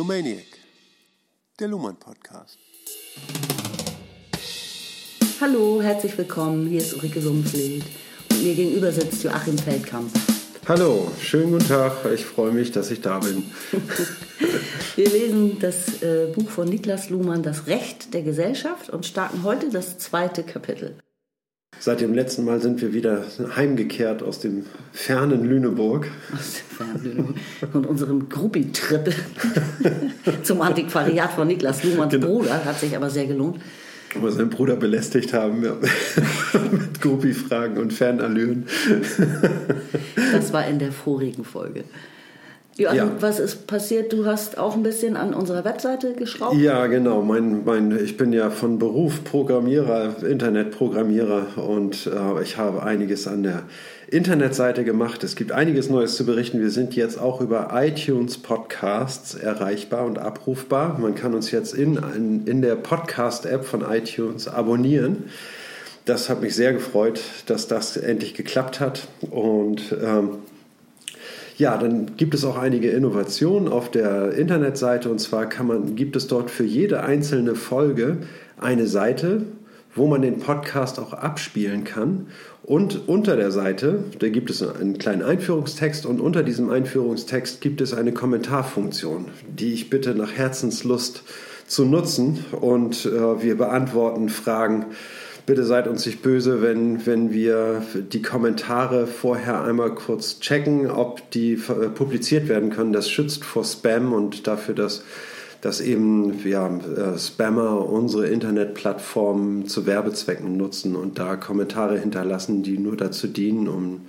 Lumaniac, der Luhmann Podcast. Hallo, herzlich willkommen. Hier ist Ulrike Sumpfled und mir gegenüber sitzt Joachim Feldkamp. Hallo, schönen guten Tag. Ich freue mich, dass ich da bin. Wir lesen das äh, Buch von Niklas Luhmann, Das Recht der Gesellschaft, und starten heute das zweite Kapitel. Seit dem letzten Mal sind wir wieder heimgekehrt aus dem fernen Lüneburg. Aus dem fernen Lüneburg. Und unserem Gruppi-Trip zum Antiquariat von Niklas Luhmanns genau. Bruder hat sich aber sehr gelohnt. Wo wir seinen Bruder belästigt haben ja. mit Gruppi-Fragen und Fernallüren. das war in der vorigen Folge. Joachim, ja. was ist passiert? Du hast auch ein bisschen an unserer Webseite geschraubt? Ja, genau. Mein, mein, ich bin ja von Beruf Programmierer, Internetprogrammierer und äh, ich habe einiges an der Internetseite gemacht. Es gibt einiges Neues zu berichten. Wir sind jetzt auch über iTunes Podcasts erreichbar und abrufbar. Man kann uns jetzt in, in, in der Podcast-App von iTunes abonnieren. Das hat mich sehr gefreut, dass das endlich geklappt hat. Und ähm, ja, dann gibt es auch einige Innovationen auf der Internetseite und zwar kann man, gibt es dort für jede einzelne Folge eine Seite, wo man den Podcast auch abspielen kann. Und unter der Seite, da gibt es einen kleinen Einführungstext und unter diesem Einführungstext gibt es eine Kommentarfunktion, die ich bitte nach Herzenslust zu nutzen. Und äh, wir beantworten Fragen Bitte seid uns nicht böse, wenn, wenn wir die Kommentare vorher einmal kurz checken, ob die äh, publiziert werden können. Das schützt vor Spam und dafür, dass, dass eben ja, äh, Spammer unsere Internetplattformen zu Werbezwecken nutzen und da Kommentare hinterlassen, die nur dazu dienen, um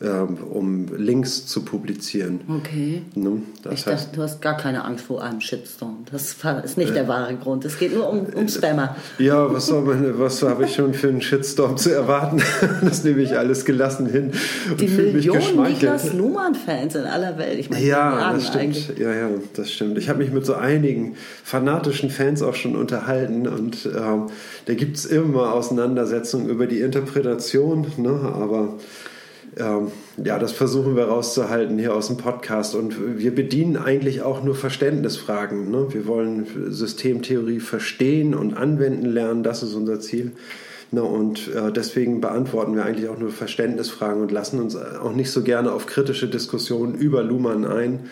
um Links zu publizieren. Okay. Ne? ich heißt, dachte, du hast gar keine Angst vor einem Shitstorm. Das ist nicht äh, der wahre Grund. Es geht nur um, um Spammer. Ja, was, was habe ich schon für einen Shitstorm zu erwarten? das nehme ich alles gelassen hin. Die Millionen Niklas Luhmann-Fans in aller Welt. Ich meine, ja, das stimmt. Eigentlich. Ja, ja, das stimmt. Ich habe mich mit so einigen fanatischen Fans auch schon unterhalten und ähm, da gibt es immer Auseinandersetzungen über die Interpretation, ne? aber ähm, ja, das versuchen wir rauszuhalten hier aus dem Podcast. Und wir bedienen eigentlich auch nur Verständnisfragen. Ne? Wir wollen Systemtheorie verstehen und anwenden lernen. Das ist unser Ziel. Na, und äh, deswegen beantworten wir eigentlich auch nur Verständnisfragen und lassen uns auch nicht so gerne auf kritische Diskussionen über Luhmann ein.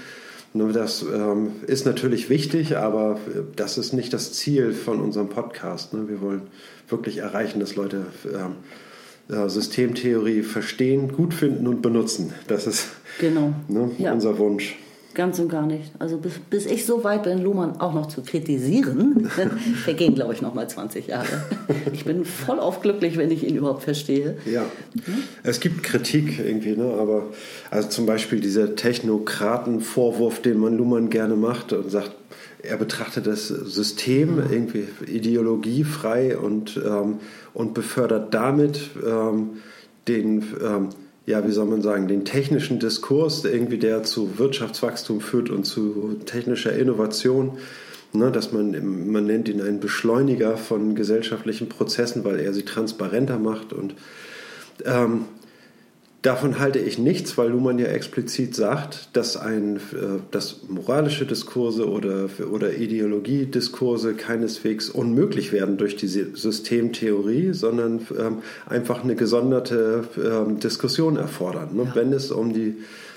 Das ähm, ist natürlich wichtig, aber das ist nicht das Ziel von unserem Podcast. Ne? Wir wollen wirklich erreichen, dass Leute ähm, Systemtheorie verstehen, gut finden und benutzen. Das ist genau. ne, ja. unser Wunsch. Ganz und gar nicht. Also bis, bis ich so weit bin, Luhmann auch noch zu kritisieren, vergehen, glaube ich, noch mal 20 Jahre. Ich bin voll auf glücklich, wenn ich ihn überhaupt verstehe. Ja, mhm. es gibt Kritik irgendwie, ne? aber also zum Beispiel dieser Technokratenvorwurf, den man Luhmann gerne macht und sagt, er betrachtet das System irgendwie ideologiefrei und, ähm, und befördert damit ähm, den, ähm, ja, wie soll man sagen, den technischen Diskurs, irgendwie der zu Wirtschaftswachstum führt und zu technischer Innovation. Ne, dass man, man nennt ihn einen Beschleuniger von gesellschaftlichen Prozessen, weil er sie transparenter macht und ähm, Davon halte ich nichts, weil Luhmann ja explizit sagt, dass, ein, äh, dass moralische Diskurse oder, oder Ideologiediskurse keineswegs unmöglich werden durch die Systemtheorie, sondern ähm, einfach eine gesonderte ähm, Diskussion erfordern. Ne? Ja. Wenn es um die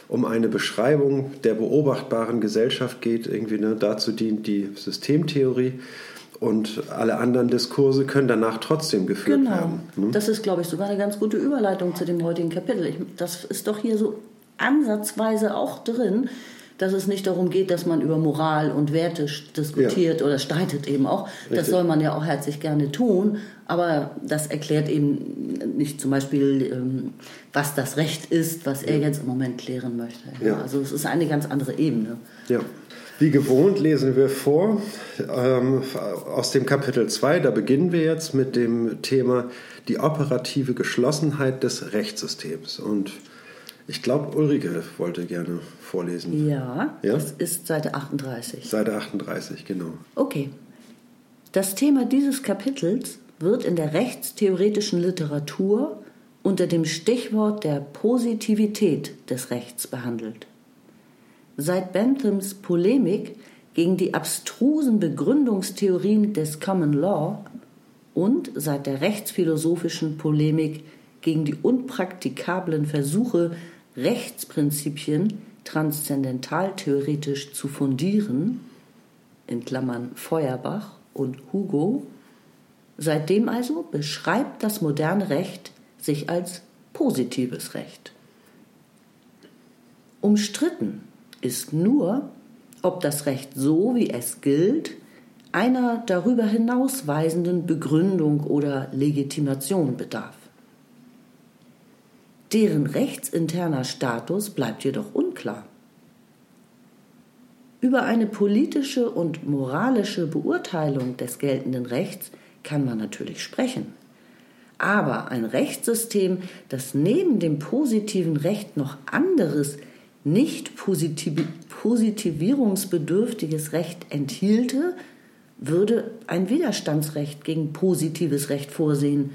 um eine Beschreibung der beobachtbaren Gesellschaft geht, irgendwie ne, dazu dient die Systemtheorie. Und alle anderen Diskurse können danach trotzdem geführt genau. werden. Hm? Das ist, glaube ich, sogar eine ganz gute Überleitung zu dem heutigen Kapitel. Ich, das ist doch hier so ansatzweise auch drin, dass es nicht darum geht, dass man über Moral und Werte diskutiert ja. oder streitet eben auch. Richtig. Das soll man ja auch herzlich gerne tun, aber das erklärt eben nicht zum Beispiel, ähm, was das Recht ist, was er jetzt im Moment klären möchte. Ja. Also es ist eine ganz andere Ebene. Ja. Wie gewohnt lesen wir vor ähm, aus dem Kapitel 2. Da beginnen wir jetzt mit dem Thema die operative Geschlossenheit des Rechtssystems. Und ich glaube, Ulrike wollte gerne vorlesen. Ja, ja, das ist Seite 38. Seite 38, genau. Okay. Das Thema dieses Kapitels wird in der rechtstheoretischen Literatur unter dem Stichwort der Positivität des Rechts behandelt. Seit Benthams Polemik gegen die abstrusen Begründungstheorien des Common Law und seit der rechtsphilosophischen Polemik gegen die unpraktikablen Versuche, Rechtsprinzipien transzendentaltheoretisch zu fundieren, in Klammern Feuerbach und Hugo, seitdem also beschreibt das moderne Recht sich als positives Recht. Umstritten ist nur, ob das Recht so, wie es gilt, einer darüber hinausweisenden Begründung oder Legitimation bedarf. Deren rechtsinterner Status bleibt jedoch unklar. Über eine politische und moralische Beurteilung des geltenden Rechts kann man natürlich sprechen. Aber ein Rechtssystem, das neben dem positiven Recht noch anderes, nicht positivierungsbedürftiges Recht enthielte, würde ein Widerstandsrecht gegen positives Recht vorsehen.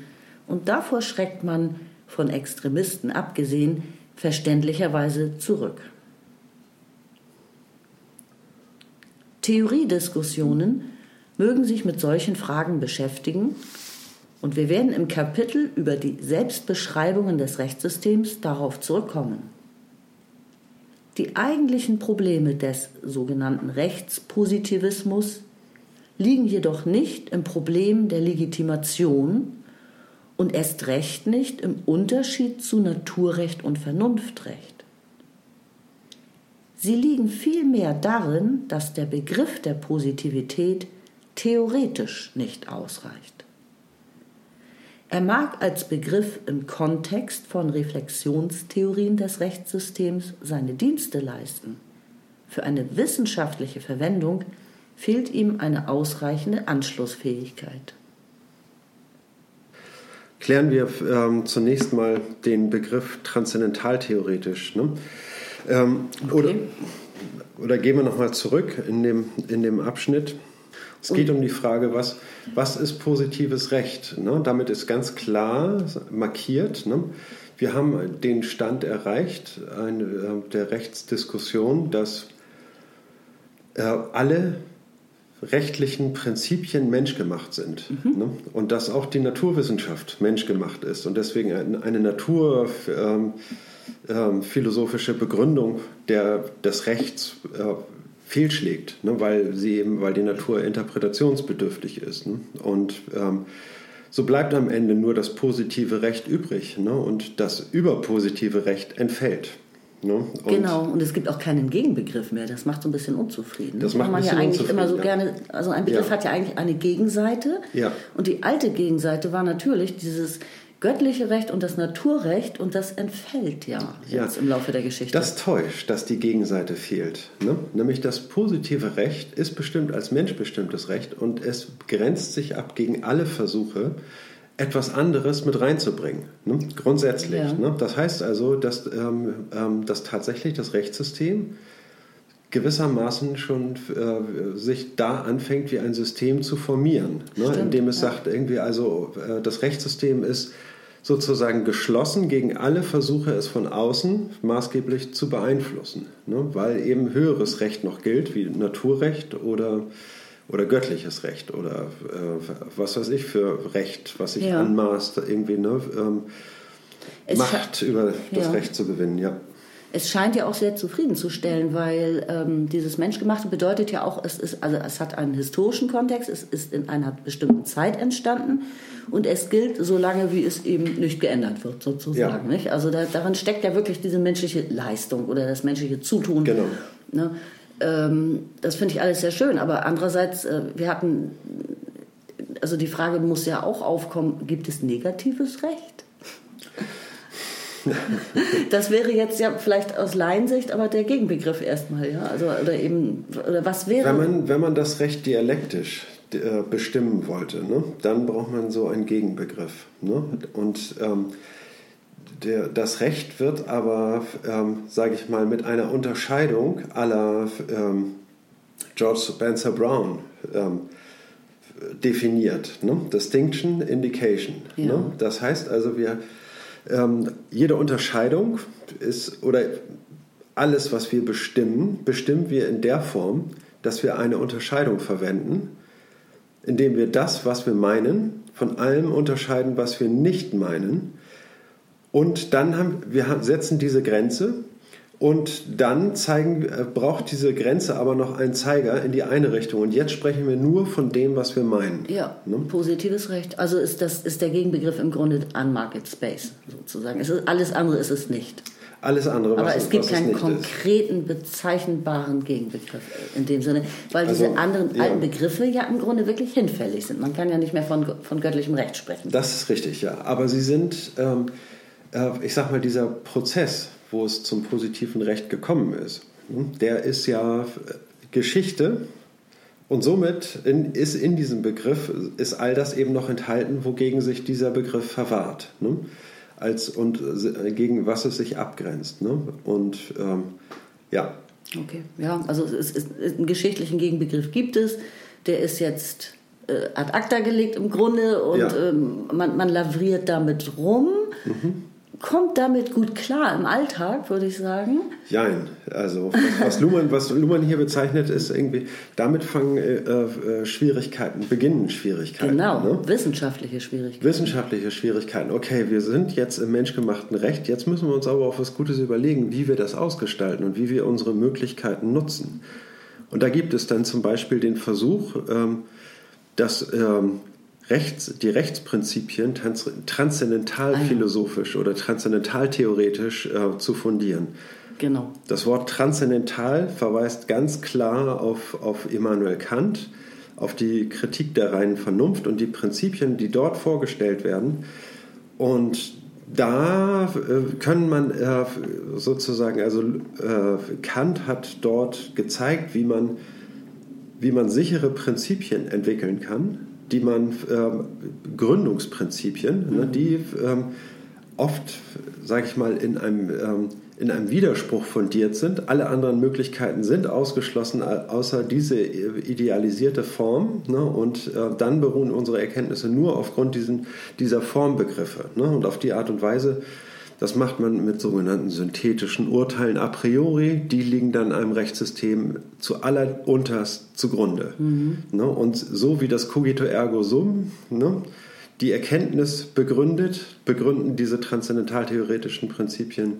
Und davor schreckt man, von Extremisten abgesehen, verständlicherweise zurück. Theoriediskussionen mögen sich mit solchen Fragen beschäftigen und wir werden im Kapitel über die Selbstbeschreibungen des Rechtssystems darauf zurückkommen. Die eigentlichen Probleme des sogenannten Rechtspositivismus liegen jedoch nicht im Problem der Legitimation und erst recht nicht im Unterschied zu Naturrecht und Vernunftrecht. Sie liegen vielmehr darin, dass der Begriff der Positivität theoretisch nicht ausreicht. Er mag als Begriff im Kontext von Reflexionstheorien des Rechtssystems seine Dienste leisten. Für eine wissenschaftliche Verwendung fehlt ihm eine ausreichende Anschlussfähigkeit. Klären wir ähm, zunächst mal den Begriff transzendentaltheoretisch. Ne? Ähm, okay. oder, oder gehen wir nochmal zurück in dem, in dem Abschnitt. Es geht um die Frage, was, was ist positives Recht? Ne? Damit ist ganz klar markiert. Ne? Wir haben den Stand erreicht eine, äh, der Rechtsdiskussion, dass äh, alle rechtlichen Prinzipien menschgemacht sind. Mhm. Ne? Und dass auch die Naturwissenschaft menschgemacht ist und deswegen eine naturphilosophische ähm, ähm, Begründung der, des Rechts äh, fehlschlägt, ne? weil, sie eben, weil die Natur interpretationsbedürftig ist. Ne? Und ähm, so bleibt am Ende nur das positive Recht übrig ne? und das überpositive Recht entfällt. Ne? Und genau, und es gibt auch keinen Gegenbegriff mehr. Das macht so ein bisschen unzufrieden. Das macht man ja eigentlich immer so ja. gerne. Also ein Begriff ja. hat ja eigentlich eine Gegenseite. Ja. Und die alte Gegenseite war natürlich dieses göttliche Recht und das Naturrecht und das entfällt ja, jetzt im Laufe der Geschichte. Das täuscht, dass die Gegenseite fehlt. Ne? Nämlich das positive Recht ist bestimmt als menschbestimmtes Recht und es grenzt sich ab gegen alle Versuche, etwas anderes mit reinzubringen. Ne? Grundsätzlich. Ja. Ne? Das heißt also, dass, ähm, ähm, dass tatsächlich das Rechtssystem gewissermaßen schon äh, sich da anfängt, wie ein System zu formieren. Ne? Indem es ja. sagt, irgendwie, also äh, das Rechtssystem ist sozusagen geschlossen gegen alle Versuche, es von außen maßgeblich zu beeinflussen. Ne? Weil eben höheres Recht noch gilt, wie Naturrecht oder oder göttliches Recht oder äh, was weiß ich für Recht, was sich ja. anmaßt, irgendwie ne, ähm, Macht über das ja. Recht zu gewinnen, ja. Es scheint ja auch sehr zufriedenzustellen, weil ähm, dieses Menschgemachte bedeutet ja auch, es ist, also es hat einen historischen Kontext, es ist in einer bestimmten Zeit entstanden und es gilt so lange, wie es eben nicht geändert wird, sozusagen. Ja. Nicht? Also da, darin steckt ja wirklich diese menschliche Leistung oder das menschliche Zutun. Genau. Ne? Ähm, das finde ich alles sehr schön. Aber andererseits, äh, wir hatten, also die Frage muss ja auch aufkommen, gibt es negatives Recht? das wäre jetzt ja vielleicht aus Laiensicht aber der Gegenbegriff erstmal, ja. Also, oder eben, oder was wäre. Wenn man, wenn man das Recht dialektisch äh, bestimmen wollte, ne, dann braucht man so einen Gegenbegriff. Ne? Und ähm, der, das Recht wird aber, ähm, sage ich mal, mit einer Unterscheidung aller ähm, George Spencer Brown ähm, definiert. Ne? Distinction, Indication. Ja. Ne? Das heißt also, wir, ähm, jede Unterscheidung ist, oder alles, was wir bestimmen, bestimmen wir in der Form, dass wir eine Unterscheidung verwenden, indem wir das, was wir meinen, von allem unterscheiden, was wir nicht meinen. Und dann haben wir setzen diese Grenze und dann zeigen, äh, braucht diese Grenze aber noch einen Zeiger in die eine Richtung. Und jetzt sprechen wir nur von dem, was wir meinen. Ja, ne? positives Recht. Also ist das ist der Gegenbegriff im Grunde Unmarket Space sozusagen. Es ist, alles andere ist es nicht. Alles andere, was Aber es gibt keinen konkreten, ist. bezeichnbaren Gegenbegriff in dem Sinne, weil also, diese anderen ja. alten Begriffe ja im Grunde wirklich hinfällig sind. Man kann ja nicht mehr von, von göttlichem Recht sprechen. Das ist richtig, ja. Aber sie sind, ähm, äh, ich sag mal, dieser Prozess, wo es zum positiven Recht gekommen ist. Der ist ja Geschichte und somit in, ist in diesem Begriff ist all das eben noch enthalten, wogegen sich dieser Begriff verwahrt. Ne? Als, und gegen was es sich abgrenzt. Ne? Und ähm, ja. Okay, ja, also es ist, einen geschichtlichen Gegenbegriff gibt es, der ist jetzt äh, ad acta gelegt im Grunde und ja. ähm, man, man lavriert damit rum. Mhm kommt damit gut klar im Alltag, würde ich sagen. Nein, also was Luhmann, was Luhmann hier bezeichnet, ist irgendwie, damit fangen äh, äh, Schwierigkeiten, beginnen Schwierigkeiten. Genau, ne? wissenschaftliche Schwierigkeiten. Wissenschaftliche Schwierigkeiten. Okay, wir sind jetzt im menschgemachten Recht, jetzt müssen wir uns aber auch was Gutes überlegen, wie wir das ausgestalten und wie wir unsere Möglichkeiten nutzen. Und da gibt es dann zum Beispiel den Versuch, ähm, dass ähm, Rechts, die Rechtsprinzipien trans transzendental philosophisch oder transzendental theoretisch äh, zu fundieren. Genau. Das Wort transzendental verweist ganz klar auf, auf Immanuel Kant, auf die Kritik der reinen Vernunft und die Prinzipien, die dort vorgestellt werden. Und da äh, können man äh, sozusagen, also äh, Kant hat dort gezeigt, wie man, wie man sichere Prinzipien entwickeln kann, die man ähm, Gründungsprinzipien, mhm. ne, die ähm, oft, sage ich mal, in einem, ähm, in einem Widerspruch fundiert sind. Alle anderen Möglichkeiten sind ausgeschlossen, außer diese idealisierte Form. Ne, und äh, dann beruhen unsere Erkenntnisse nur aufgrund diesen, dieser Formbegriffe. Ne, und auf die Art und Weise das macht man mit sogenannten synthetischen Urteilen a priori. Die liegen dann einem Rechtssystem zu allerunterst zugrunde. Mhm. Ne? Und so wie das Cogito ergo sum ne? die Erkenntnis begründet, begründen diese transzendentaltheoretischen Prinzipien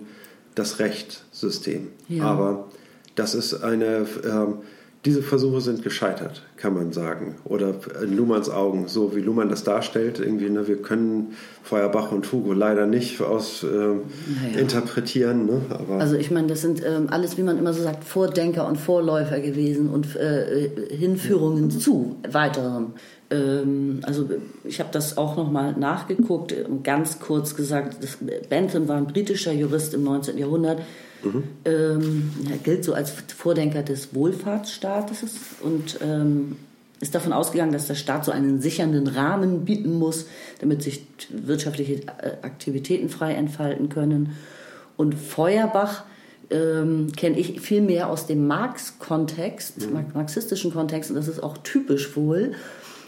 das Rechtssystem. Ja. Aber das ist eine ähm, diese Versuche sind gescheitert, kann man sagen. Oder in Luhmanns Augen, so wie Luhmann das darstellt, irgendwie, ne, wir können Feuerbach und Hugo leider nicht aus äh, naja. interpretieren. Ne? Also ich meine, das sind ähm, alles, wie man immer so sagt, Vordenker und Vorläufer gewesen und äh, Hinführungen zu weiterem. Ähm, also ich habe das auch nochmal nachgeguckt, ganz kurz gesagt, das, Bentham war ein britischer Jurist im 19. Jahrhundert, Mhm. Ähm, er gilt so als Vordenker des Wohlfahrtsstaates und ähm, ist davon ausgegangen, dass der Staat so einen sichernden Rahmen bieten muss, damit sich wirtschaftliche äh, Aktivitäten frei entfalten können. Und Feuerbach ähm, kenne ich viel mehr aus dem Marx-Kontext, mhm. marxistischen Kontext, und das ist auch typisch wohl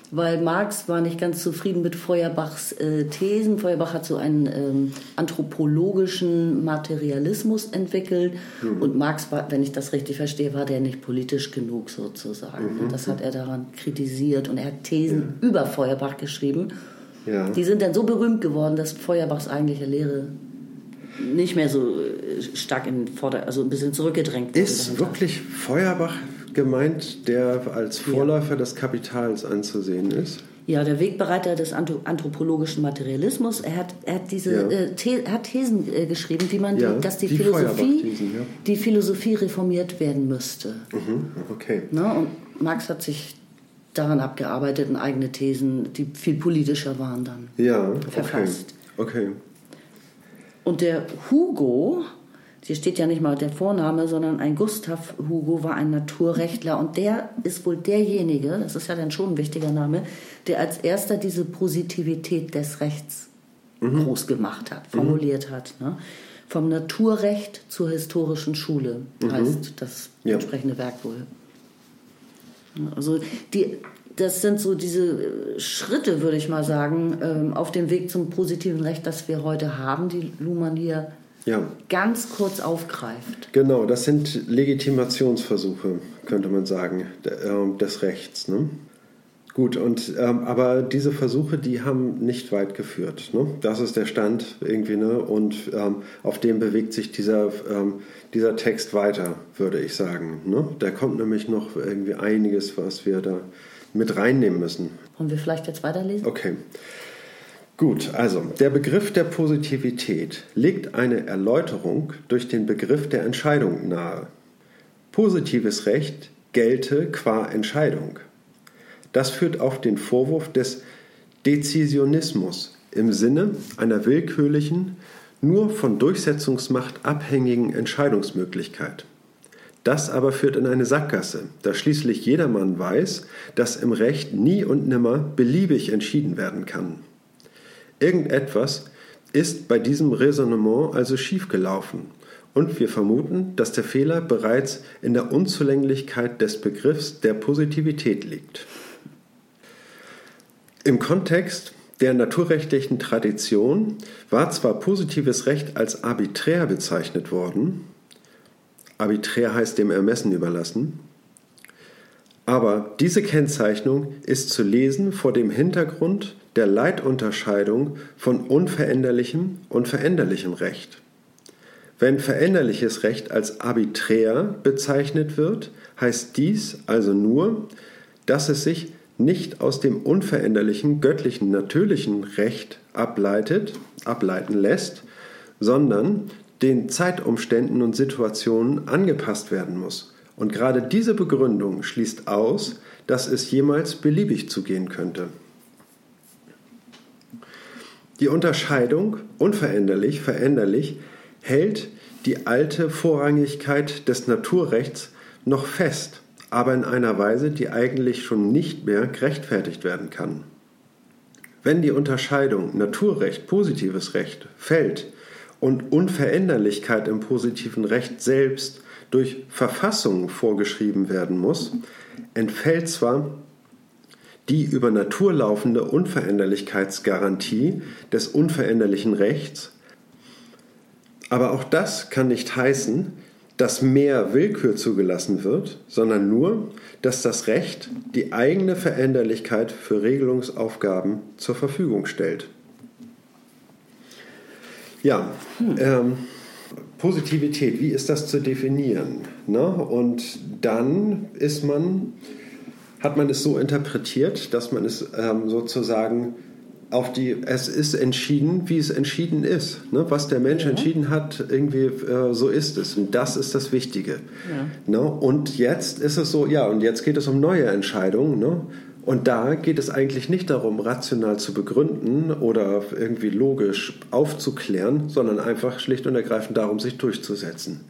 weil Marx war nicht ganz zufrieden mit Feuerbachs äh, Thesen. Feuerbach hat so einen ähm, anthropologischen Materialismus entwickelt mhm. und Marx war, wenn ich das richtig verstehe, war der nicht politisch genug sozusagen. Mhm. Das hat er daran kritisiert und er hat Thesen ja. über Feuerbach geschrieben. Ja. Die sind dann so berühmt geworden, dass Feuerbachs eigentliche Lehre nicht mehr so äh, stark in Vorder-, also ein bisschen zurückgedrängt wurde. Ist wirklich Feuerbach gemeint, der als Vorläufer ja. des Kapitals anzusehen ist? Ja, der Wegbereiter des anthropologischen Materialismus. Er hat, er hat diese ja. äh, The hat Thesen äh, geschrieben, wie man, ja, die, dass die, die Philosophie, ja. die Philosophie reformiert werden müsste. Mhm, okay. Ne? Und Marx hat sich daran abgearbeitet und eigene Thesen, die viel politischer waren, dann ja, verfasst. Okay. okay. Und der Hugo, hier steht ja nicht mal der Vorname, sondern ein Gustav Hugo war ein Naturrechtler und der ist wohl derjenige, das ist ja dann schon ein wichtiger Name, der als erster diese Positivität des Rechts mhm. groß gemacht hat, formuliert mhm. hat. Ne? Vom Naturrecht zur historischen Schule mhm. heißt das ja. entsprechende Werk wohl. Also die, das sind so diese Schritte, würde ich mal sagen, ähm, auf dem Weg zum positiven Recht, das wir heute haben, die Luhmann hier ja. ganz kurz aufgreift. Genau, das sind Legitimationsversuche, könnte man sagen, ähm, des Rechts. Ne? Gut, und ähm, aber diese Versuche, die haben nicht weit geführt. Ne? Das ist der Stand irgendwie, ne? Und ähm, auf dem bewegt sich dieser, ähm, dieser Text weiter, würde ich sagen. Ne? Da kommt nämlich noch irgendwie einiges, was wir da mit reinnehmen müssen. Wollen wir vielleicht jetzt weiterlesen? Okay. Gut, also der Begriff der Positivität legt eine Erläuterung durch den Begriff der Entscheidung nahe. Positives Recht gelte qua Entscheidung. Das führt auf den Vorwurf des Dezisionismus im Sinne einer willkürlichen, nur von Durchsetzungsmacht abhängigen Entscheidungsmöglichkeit. Das aber führt in eine Sackgasse, da schließlich jedermann weiß, dass im Recht nie und nimmer beliebig entschieden werden kann. Irgendetwas ist bei diesem Raisonnement also schiefgelaufen, und wir vermuten, dass der Fehler bereits in der Unzulänglichkeit des Begriffs der Positivität liegt. Im Kontext der naturrechtlichen Tradition war zwar positives Recht als arbiträr bezeichnet worden, arbiträr heißt dem Ermessen überlassen, aber diese Kennzeichnung ist zu lesen vor dem Hintergrund der Leitunterscheidung von unveränderlichem und veränderlichem Recht. Wenn veränderliches Recht als arbiträr bezeichnet wird, heißt dies also nur, dass es sich nicht aus dem unveränderlichen, göttlichen, natürlichen Recht ableitet, ableiten lässt, sondern den Zeitumständen und Situationen angepasst werden muss. Und gerade diese Begründung schließt aus, dass es jemals beliebig zugehen könnte. Die Unterscheidung unveränderlich, veränderlich hält die alte Vorrangigkeit des Naturrechts noch fest aber in einer Weise, die eigentlich schon nicht mehr gerechtfertigt werden kann. Wenn die Unterscheidung Naturrecht, positives Recht fällt und Unveränderlichkeit im positiven Recht selbst durch Verfassung vorgeschrieben werden muss, entfällt zwar die über Natur laufende Unveränderlichkeitsgarantie des unveränderlichen Rechts, aber auch das kann nicht heißen, dass mehr Willkür zugelassen wird, sondern nur, dass das Recht die eigene Veränderlichkeit für Regelungsaufgaben zur Verfügung stellt. Ja, ähm, Positivität, wie ist das zu definieren? Ne? Und dann ist man, hat man es so interpretiert, dass man es ähm, sozusagen auf die, es ist entschieden, wie es entschieden ist. Ne? Was der Mensch ja. entschieden hat, irgendwie äh, so ist es. Und das ist das Wichtige. Ja. Ne? Und jetzt ist es so, ja, und jetzt geht es um neue Entscheidungen. Ne? Und da geht es eigentlich nicht darum, rational zu begründen oder irgendwie logisch aufzuklären, sondern einfach schlicht und ergreifend darum, sich durchzusetzen.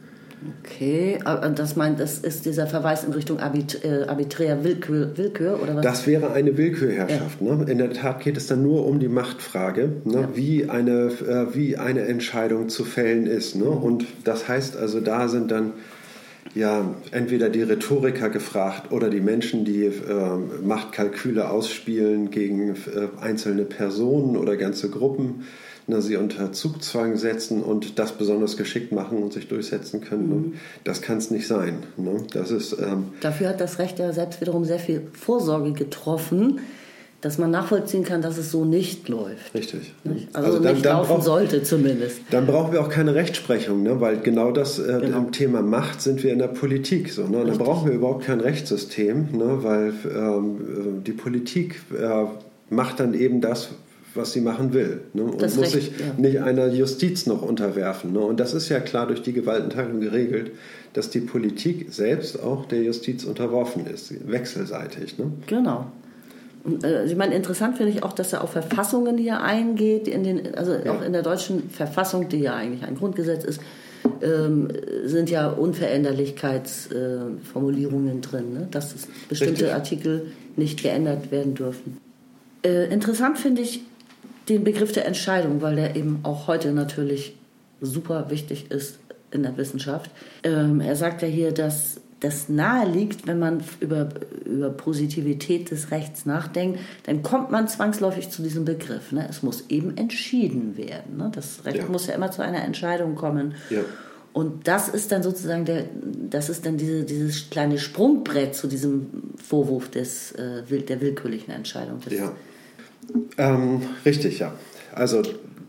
Okay, das meint, das ist dieser Verweis in Richtung arbit, äh, arbiträr Willkür, Willkür, oder was? Das wäre eine Willkürherrschaft. Ja. Ne? In der Tat geht es dann nur um die Machtfrage, ne? ja. wie, eine, äh, wie eine Entscheidung zu fällen ist. Ne? Und das heißt also, da sind dann ja entweder die Rhetoriker gefragt oder die Menschen, die äh, Machtkalküle ausspielen gegen äh, einzelne Personen oder ganze Gruppen na, sie unter Zugzwang setzen und das besonders geschickt machen und sich durchsetzen können. Mhm. Das kann es nicht sein. Ne? Das ist, ähm Dafür hat das Recht ja selbst wiederum sehr viel Vorsorge getroffen, dass man nachvollziehen kann, dass es so nicht läuft. Richtig. Nicht? Also, also dann, nicht dann laufen brauch, sollte zumindest. Dann brauchen wir auch keine Rechtsprechung, ne? weil genau das äh, genau. im Thema Macht sind wir in der Politik. So, ne? Dann brauchen wir überhaupt kein Rechtssystem, ne? weil ähm, die Politik äh, macht dann eben das, was sie machen will. Ne? Und das muss sich ja. nicht einer Justiz noch unterwerfen. Ne? Und das ist ja klar durch die Gewaltenteilung geregelt, dass die Politik selbst auch der Justiz unterworfen ist, wechselseitig. Ne? Genau. Äh, ich meine, interessant finde ich auch, dass er auf Verfassungen hier eingeht, in den, also ja. auch in der deutschen Verfassung, die ja eigentlich ein Grundgesetz ist, ähm, sind ja Unveränderlichkeitsformulierungen äh, drin, ne? dass bestimmte Richtig. Artikel nicht geändert werden dürfen. Äh, interessant finde ich den Begriff der Entscheidung, weil der eben auch heute natürlich super wichtig ist in der Wissenschaft. Ähm, er sagt ja hier, dass das nahe liegt, wenn man über, über Positivität des Rechts nachdenkt, dann kommt man zwangsläufig zu diesem Begriff. Ne? Es muss eben entschieden werden. Ne? Das Recht ja. muss ja immer zu einer Entscheidung kommen. Ja. Und das ist dann sozusagen der, das ist dann diese, dieses kleine Sprungbrett zu diesem Vorwurf des, äh, der willkürlichen Entscheidung. ja, ähm, richtig, ja. Also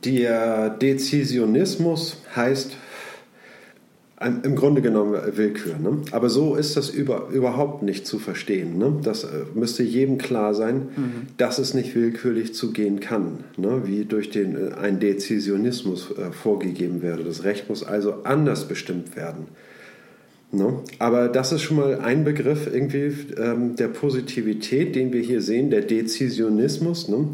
der Dezisionismus heißt im Grunde genommen Willkür. Ne? Aber so ist das über, überhaupt nicht zu verstehen. Ne? Das äh, müsste jedem klar sein, mhm. dass es nicht willkürlich zugehen kann, ne? wie durch den, äh, ein Dezisionismus äh, vorgegeben werde. Das Recht muss also anders bestimmt werden. Ne? Aber das ist schon mal ein Begriff irgendwie ähm, der Positivität, den wir hier sehen, der Dezisionismus. Ne?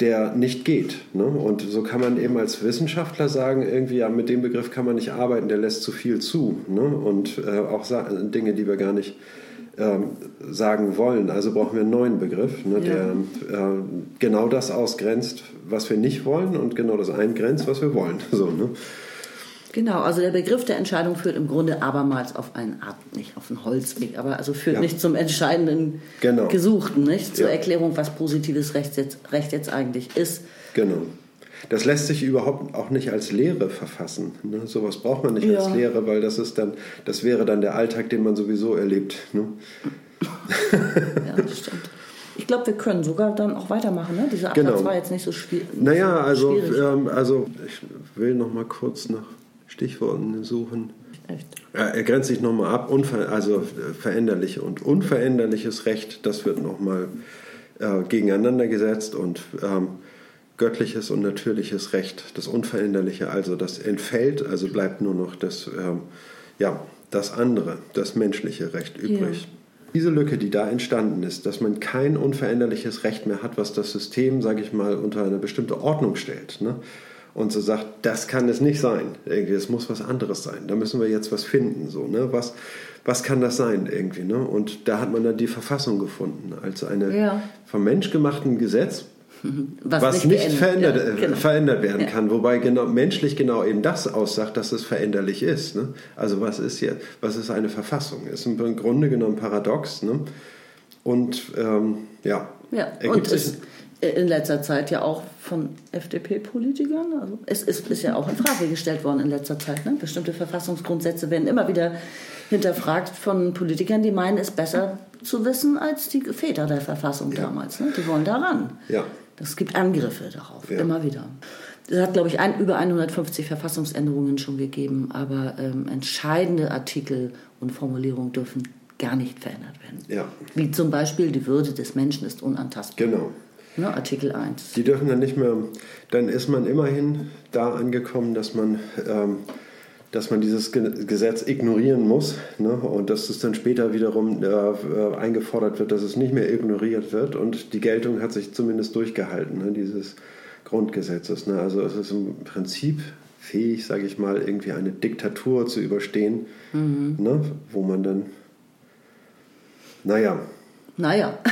der nicht geht. Ne? Und so kann man eben als Wissenschaftler sagen, irgendwie, ja, mit dem Begriff kann man nicht arbeiten, der lässt zu viel zu. Ne? Und äh, auch Dinge, die wir gar nicht ähm, sagen wollen. Also brauchen wir einen neuen Begriff, ne, ja. der äh, genau das ausgrenzt, was wir nicht wollen und genau das eingrenzt, was wir wollen. So, ne? Genau, also der Begriff der Entscheidung führt im Grunde abermals auf einen Art, nicht auf einen Holzweg, aber also führt ja. nicht zum entscheidenden genau. Gesuchten, nicht zur ja. Erklärung, was positives Recht jetzt, Recht jetzt eigentlich ist. Genau. Das lässt sich überhaupt auch nicht als Lehre verfassen. Ne? Sowas braucht man nicht ja. als Lehre, weil das ist dann, das wäre dann der Alltag, den man sowieso erlebt. Ne? ja, das stimmt. Ich glaube, wir können sogar dann auch weitermachen. Ne? Dieser Absatz genau. war jetzt nicht so schwierig. Naja, also, ähm, also ich will noch mal kurz nach Stichworten suchen. Echt? Er grenzt sich nochmal ab, unver also veränderliche und unveränderliches Recht, das wird nochmal äh, gegeneinander gesetzt und ähm, göttliches und natürliches Recht, das Unveränderliche, also das entfällt, also bleibt nur noch das, ähm, ja, das andere, das menschliche Recht übrig. Ja. Diese Lücke, die da entstanden ist, dass man kein unveränderliches Recht mehr hat, was das System, sage ich mal, unter eine bestimmte Ordnung stellt. Ne? Und so sagt, das kann es nicht sein. Irgendwie, es muss was anderes sein. Da müssen wir jetzt was finden. So, ne? was, was kann das sein irgendwie? Ne? Und da hat man dann die Verfassung gefunden als eine ja. vom Mensch gemachten Gesetz, was, was nicht, nicht verändert, ja, genau. verändert werden ja. kann. Wobei genau, menschlich genau eben das aussagt, dass es veränderlich ist. Ne? Also was ist jetzt, was ist eine Verfassung? Ist im Grunde genommen paradox. Ne? Und ähm, ja, ja. Und es, in letzter Zeit ja auch von FDP-Politikern. Also es ist, ist, ja auch in Frage gestellt worden in letzter Zeit. Ne? Bestimmte Verfassungsgrundsätze werden immer wieder hinterfragt von Politikern, die meinen, es besser zu wissen als die Väter der Verfassung ja. damals. Ne? Die wollen daran. Ja. Das gibt Angriffe darauf, ja. immer wieder. Es hat, glaube ich, ein, über 150 Verfassungsänderungen schon gegeben, aber ähm, entscheidende Artikel und Formulierungen dürfen gar nicht verändert werden. Ja. Wie zum Beispiel die Würde des Menschen ist unantastbar. Genau. Ne, Artikel 1. Die dürfen dann nicht mehr, dann ist man immerhin da angekommen, dass man, ähm, dass man dieses Gesetz ignorieren muss ne, und dass es dann später wiederum äh, eingefordert wird, dass es nicht mehr ignoriert wird und die Geltung hat sich zumindest durchgehalten, ne, dieses Grundgesetzes. Ne. Also es ist im Prinzip fähig, sage ich mal, irgendwie eine Diktatur zu überstehen, mhm. ne, wo man dann, naja. Naja.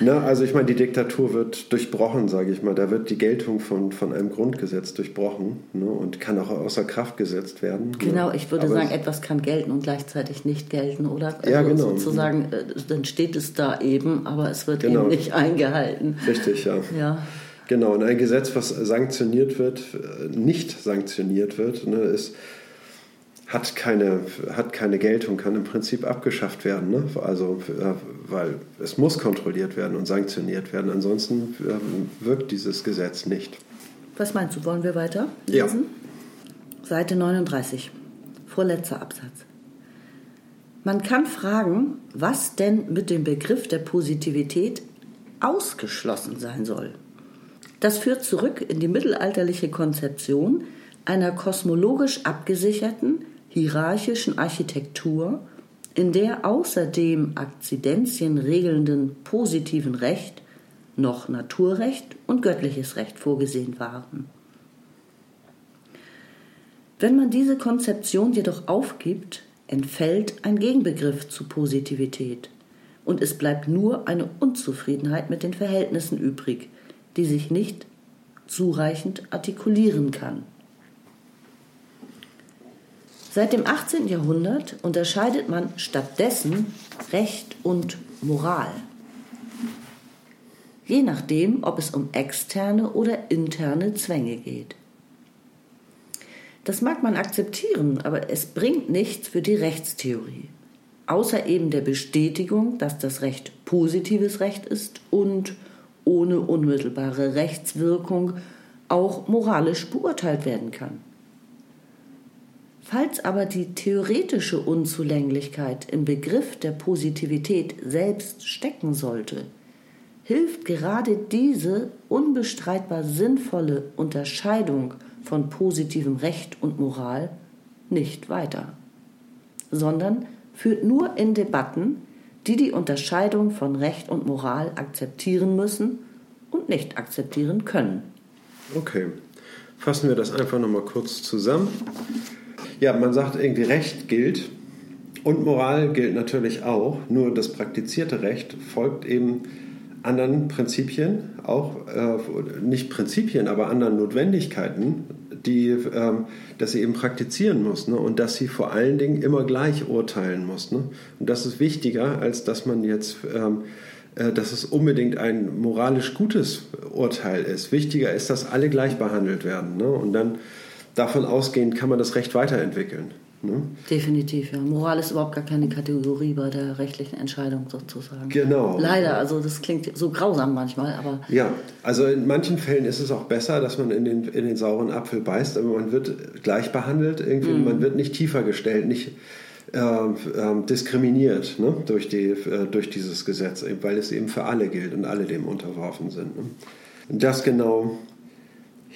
Ne, also ich meine, die Diktatur wird durchbrochen, sage ich mal. Da wird die Geltung von, von einem Grundgesetz durchbrochen ne, und kann auch außer Kraft gesetzt werden. Ne. Genau, ich würde Aber sagen, etwas kann gelten und gleichzeitig nicht gelten, oder? Also ja, genau. Sozusagen, äh, dann steht es da eben, aber es wird genau. eben nicht eingehalten. Richtig, ja. ja. Genau, und ein Gesetz, was sanktioniert wird, äh, nicht sanktioniert wird, ne, ist hat keine, hat keine Geltung, kann im Prinzip abgeschafft werden. Ne? Also, äh, weil es muss kontrolliert werden und sanktioniert werden. Ansonsten äh, wirkt dieses Gesetz nicht. Was meinst du? Wollen wir weiter lesen? Ja. Seite 39, vorletzter Absatz. Man kann fragen, was denn mit dem Begriff der Positivität ausgeschlossen sein soll. Das führt zurück in die mittelalterliche Konzeption einer kosmologisch abgesicherten, hierarchischen Architektur, in der außerdem Akzidenzien regelnden positiven Recht noch Naturrecht und göttliches Recht vorgesehen waren. Wenn man diese Konzeption jedoch aufgibt, entfällt ein Gegenbegriff zu Positivität und es bleibt nur eine Unzufriedenheit mit den Verhältnissen übrig, die sich nicht zureichend artikulieren kann. Seit dem 18. Jahrhundert unterscheidet man stattdessen Recht und Moral. Je nachdem, ob es um externe oder interne Zwänge geht. Das mag man akzeptieren, aber es bringt nichts für die Rechtstheorie. Außer eben der Bestätigung, dass das Recht positives Recht ist und ohne unmittelbare Rechtswirkung auch moralisch beurteilt werden kann. Falls aber die theoretische Unzulänglichkeit im Begriff der Positivität selbst stecken sollte, hilft gerade diese unbestreitbar sinnvolle Unterscheidung von positivem Recht und Moral nicht weiter, sondern führt nur in Debatten, die die Unterscheidung von Recht und Moral akzeptieren müssen und nicht akzeptieren können. Okay, fassen wir das einfach nochmal kurz zusammen. Ja, man sagt irgendwie Recht gilt und Moral gilt natürlich auch, nur das praktizierte Recht folgt eben anderen Prinzipien, auch äh, nicht Prinzipien, aber anderen Notwendigkeiten, die, ähm, dass sie eben praktizieren muss ne? und dass sie vor allen Dingen immer gleich urteilen muss. Ne? Und das ist wichtiger, als dass man jetzt, ähm, äh, dass es unbedingt ein moralisch gutes Urteil ist. Wichtiger ist, dass alle gleich behandelt werden. Ne? Und dann davon ausgehend kann man das Recht weiterentwickeln. Ne? Definitiv, ja. Moral ist überhaupt gar keine Kategorie bei der rechtlichen Entscheidung sozusagen. Genau. Leider, also das klingt so grausam manchmal, aber. Ja, also in manchen Fällen ist es auch besser, dass man in den, in den sauren Apfel beißt, aber man wird gleich behandelt, irgendwie, mm. man wird nicht tiefer gestellt, nicht äh, äh, diskriminiert ne, durch, die, äh, durch dieses Gesetz, weil es eben für alle gilt und alle dem unterworfen sind. Ne? Und das genau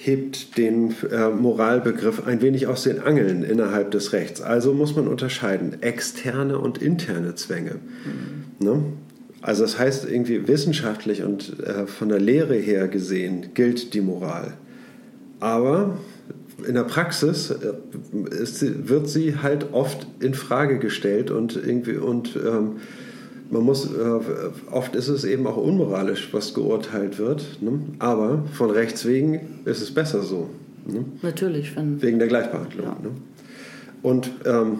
hebt den äh, Moralbegriff ein wenig aus den Angeln innerhalb des Rechts. Also muss man unterscheiden externe und interne Zwänge. Mhm. Ne? Also das heißt irgendwie wissenschaftlich und äh, von der Lehre her gesehen gilt die Moral. Aber in der Praxis äh, ist, wird sie halt oft in Frage gestellt und irgendwie und ähm, man muss, äh, oft ist es eben auch unmoralisch, was geurteilt wird, ne? aber von Rechts wegen ist es besser so. Ne? Natürlich. Wenn, wegen der Gleichbehandlung. Ja. Ne? Und ähm,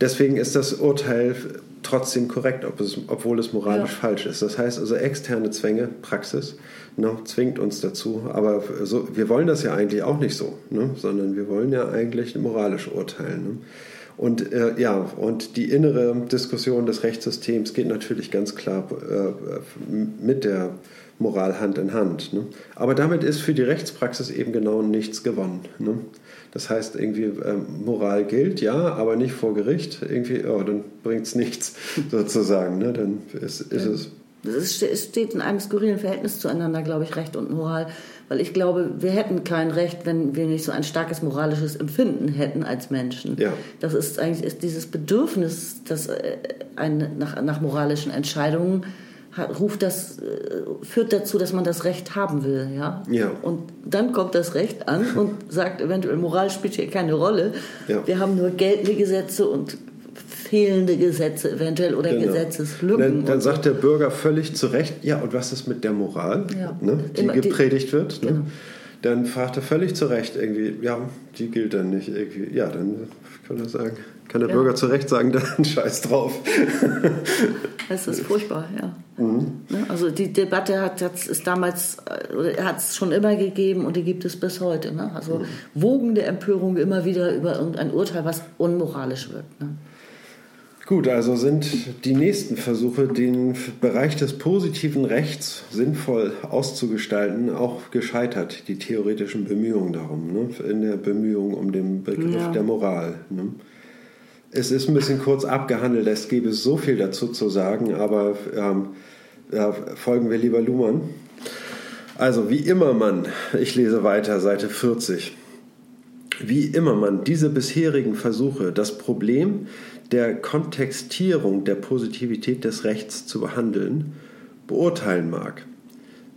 deswegen ist das Urteil trotzdem korrekt, ob es, obwohl es moralisch ja. falsch ist. Das heißt also, externe Zwänge, Praxis, ne, zwingt uns dazu. Aber so, wir wollen das ja eigentlich auch nicht so, ne? sondern wir wollen ja eigentlich moralisch urteilen. Ne? Und äh, ja, und die innere Diskussion des Rechtssystems geht natürlich ganz klar äh, mit der Moral Hand in Hand. Ne? Aber damit ist für die Rechtspraxis eben genau nichts gewonnen. Ne? Das heißt, irgendwie äh, Moral gilt, ja, aber nicht vor Gericht. Irgendwie, oh, dann bringt es nichts sozusagen. Ne? Dann ist, ist es es steht in einem skurrilen Verhältnis zueinander, glaube ich, Recht und Moral. Weil ich glaube, wir hätten kein Recht, wenn wir nicht so ein starkes moralisches Empfinden hätten als Menschen. Ja. Das ist eigentlich ist dieses Bedürfnis, das äh, ein, nach, nach moralischen Entscheidungen ruft das, äh, führt dazu, dass man das Recht haben will, ja? ja. Und dann kommt das Recht an und sagt eventuell, Moral spielt hier keine Rolle. Ja. Wir haben nur geltende Gesetze und fehlende Gesetze eventuell oder genau. Gesetzeslücken. Dann, dann sagt der Bürger völlig zu Recht, ja, und was ist mit der Moral, ja. ne, die Immer, gepredigt die, wird? Ne? Genau. Dann fragt er völlig zu Recht irgendwie, ja, die gilt dann nicht irgendwie. Ja, dann kann er sagen, kann der ja. Bürger zu Recht sagen, dann scheiß drauf. Das ist furchtbar, ja. Mhm. Ne, also die Debatte hat es damals oder hat es schon immer gegeben und die gibt es bis heute. Ne? Also mhm. wogende Empörung immer wieder über irgendein Urteil, was unmoralisch wird. Ne? Gut, also sind die nächsten Versuche, den Bereich des positiven Rechts sinnvoll auszugestalten, auch gescheitert, die theoretischen Bemühungen darum, ne? in der Bemühung um den Begriff ja. der Moral. Ne? Es ist ein bisschen kurz abgehandelt, es gäbe so viel dazu zu sagen, aber ähm, ja, folgen wir lieber Luhmann. Also, wie immer man, ich lese weiter, Seite 40, wie immer man diese bisherigen Versuche, das Problem der Kontextierung der Positivität des Rechts zu behandeln, beurteilen mag.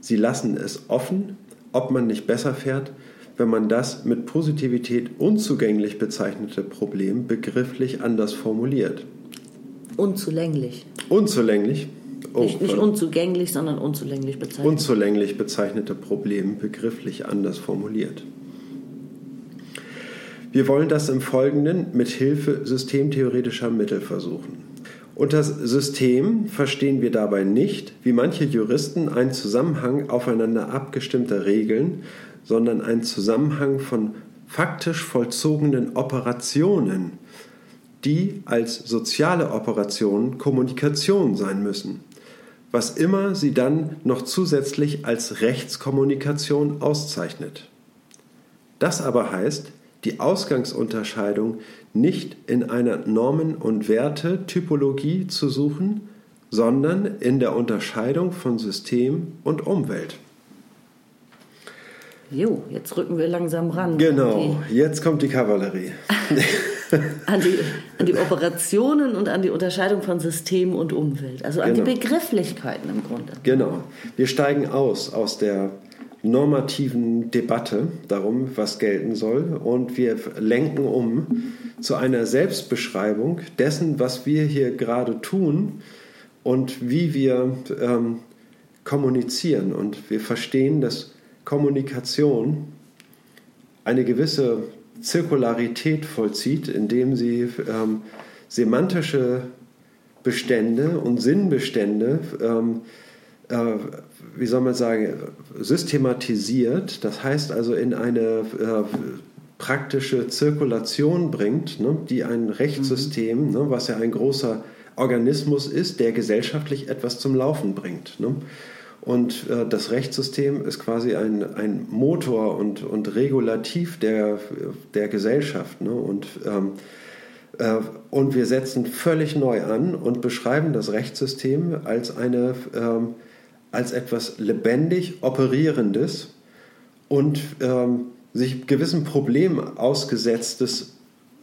Sie lassen es offen, ob man nicht besser fährt, wenn man das mit Positivität unzugänglich bezeichnete Problem begrifflich anders formuliert. Unzulänglich. Unzulänglich. Oh, nicht, nicht unzugänglich, sondern unzulänglich bezeichnet. Unzulänglich bezeichnete Problem begrifflich anders formuliert. Wir wollen das im Folgenden mit Hilfe systemtheoretischer Mittel versuchen. Unter System verstehen wir dabei nicht, wie manche Juristen, einen Zusammenhang aufeinander abgestimmter Regeln, sondern einen Zusammenhang von faktisch vollzogenen Operationen, die als soziale Operationen Kommunikation sein müssen, was immer sie dann noch zusätzlich als Rechtskommunikation auszeichnet. Das aber heißt, die Ausgangsunterscheidung nicht in einer Normen- und Werte-Typologie zu suchen, sondern in der Unterscheidung von System und Umwelt. Jo, jetzt rücken wir langsam ran. Genau, jetzt kommt die Kavallerie. an, die, an die Operationen und an die Unterscheidung von System und Umwelt. Also an genau. die Begrifflichkeiten im Grunde. Genau. Wir steigen aus aus der normativen Debatte darum, was gelten soll. Und wir lenken um zu einer Selbstbeschreibung dessen, was wir hier gerade tun und wie wir ähm, kommunizieren. Und wir verstehen, dass Kommunikation eine gewisse Zirkularität vollzieht, indem sie ähm, semantische Bestände und Sinnbestände ähm, äh, wie soll man sagen, systematisiert, das heißt also in eine äh, praktische Zirkulation bringt, ne, die ein Rechtssystem, mhm. ne, was ja ein großer Organismus ist, der gesellschaftlich etwas zum Laufen bringt. Ne. Und äh, das Rechtssystem ist quasi ein, ein Motor und, und Regulativ der, der Gesellschaft. Ne? Und, ähm, äh, und wir setzen völlig neu an und beschreiben das Rechtssystem als eine ähm, als etwas lebendig Operierendes und ähm, sich gewissen Problemen ausgesetztes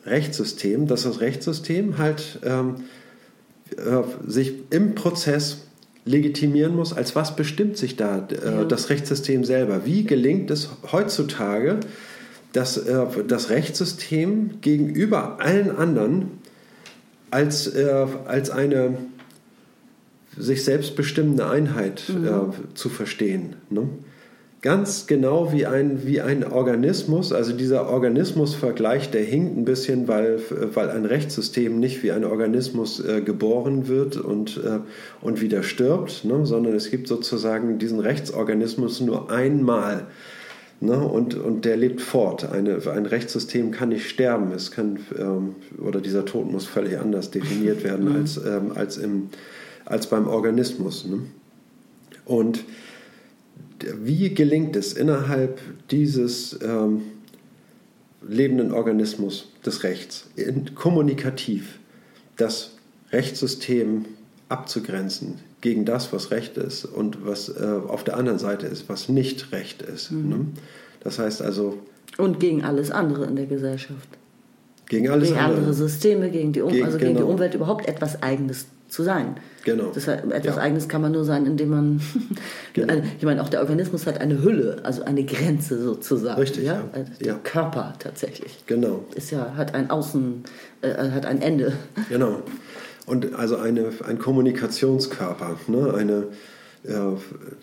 Rechtssystem, dass das Rechtssystem halt ähm, äh, sich im Prozess legitimieren muss, als was bestimmt sich da äh, ja. das Rechtssystem selber? Wie gelingt es heutzutage, dass äh, das Rechtssystem gegenüber allen anderen als, äh, als eine sich selbst bestimmende Einheit mhm. äh, zu verstehen. Ne? Ganz genau wie ein, wie ein Organismus, also dieser Organismusvergleich, der hinkt ein bisschen, weil, weil ein Rechtssystem nicht wie ein Organismus äh, geboren wird und, äh, und wieder stirbt, ne? sondern es gibt sozusagen diesen Rechtsorganismus nur einmal. Ne, und, und der lebt fort. Eine, ein Rechtssystem kann nicht sterben. Es kann, ähm, oder dieser Tod muss völlig anders definiert werden mhm. als, ähm, als im, als beim Organismus. Ne? Und wie gelingt es innerhalb dieses ähm, lebenden Organismus des Rechts, in, kommunikativ, das Rechtssystem abzugrenzen gegen das, was Recht ist und was äh, auf der anderen Seite ist, was nicht Recht ist. Mhm. Ne? Das heißt also. Und gegen alles andere in der Gesellschaft. Gegen alles gegen andere. andere Systeme, gegen die, um gegen, also gegen genau. die Umwelt überhaupt etwas Eigenes zu sein. Genau. Das heißt, etwas ja. Eigenes kann man nur sein, indem man. genau. ich meine, auch der Organismus hat eine Hülle, also eine Grenze sozusagen. Richtig. Ja? ja. Also der Körper tatsächlich. Genau. Ist ja, hat ein Außen, äh, hat ein Ende. Genau. Und also eine, ein Kommunikationskörper, ne? eine,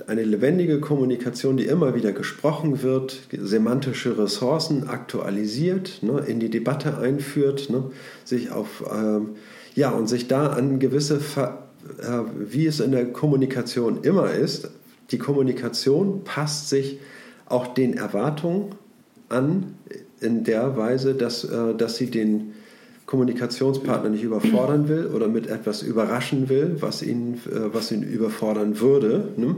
eine lebendige Kommunikation, die immer wieder gesprochen wird, semantische Ressourcen aktualisiert, ne? in die Debatte einführt, ne? sich auf. Ähm, ja, und sich da an gewisse, Ver äh, wie es in der Kommunikation immer ist, die Kommunikation passt sich auch den Erwartungen an, in der Weise, dass, äh, dass sie den Kommunikationspartner nicht überfordern will oder mit etwas überraschen will, was ihn, äh, was ihn überfordern würde. Ne?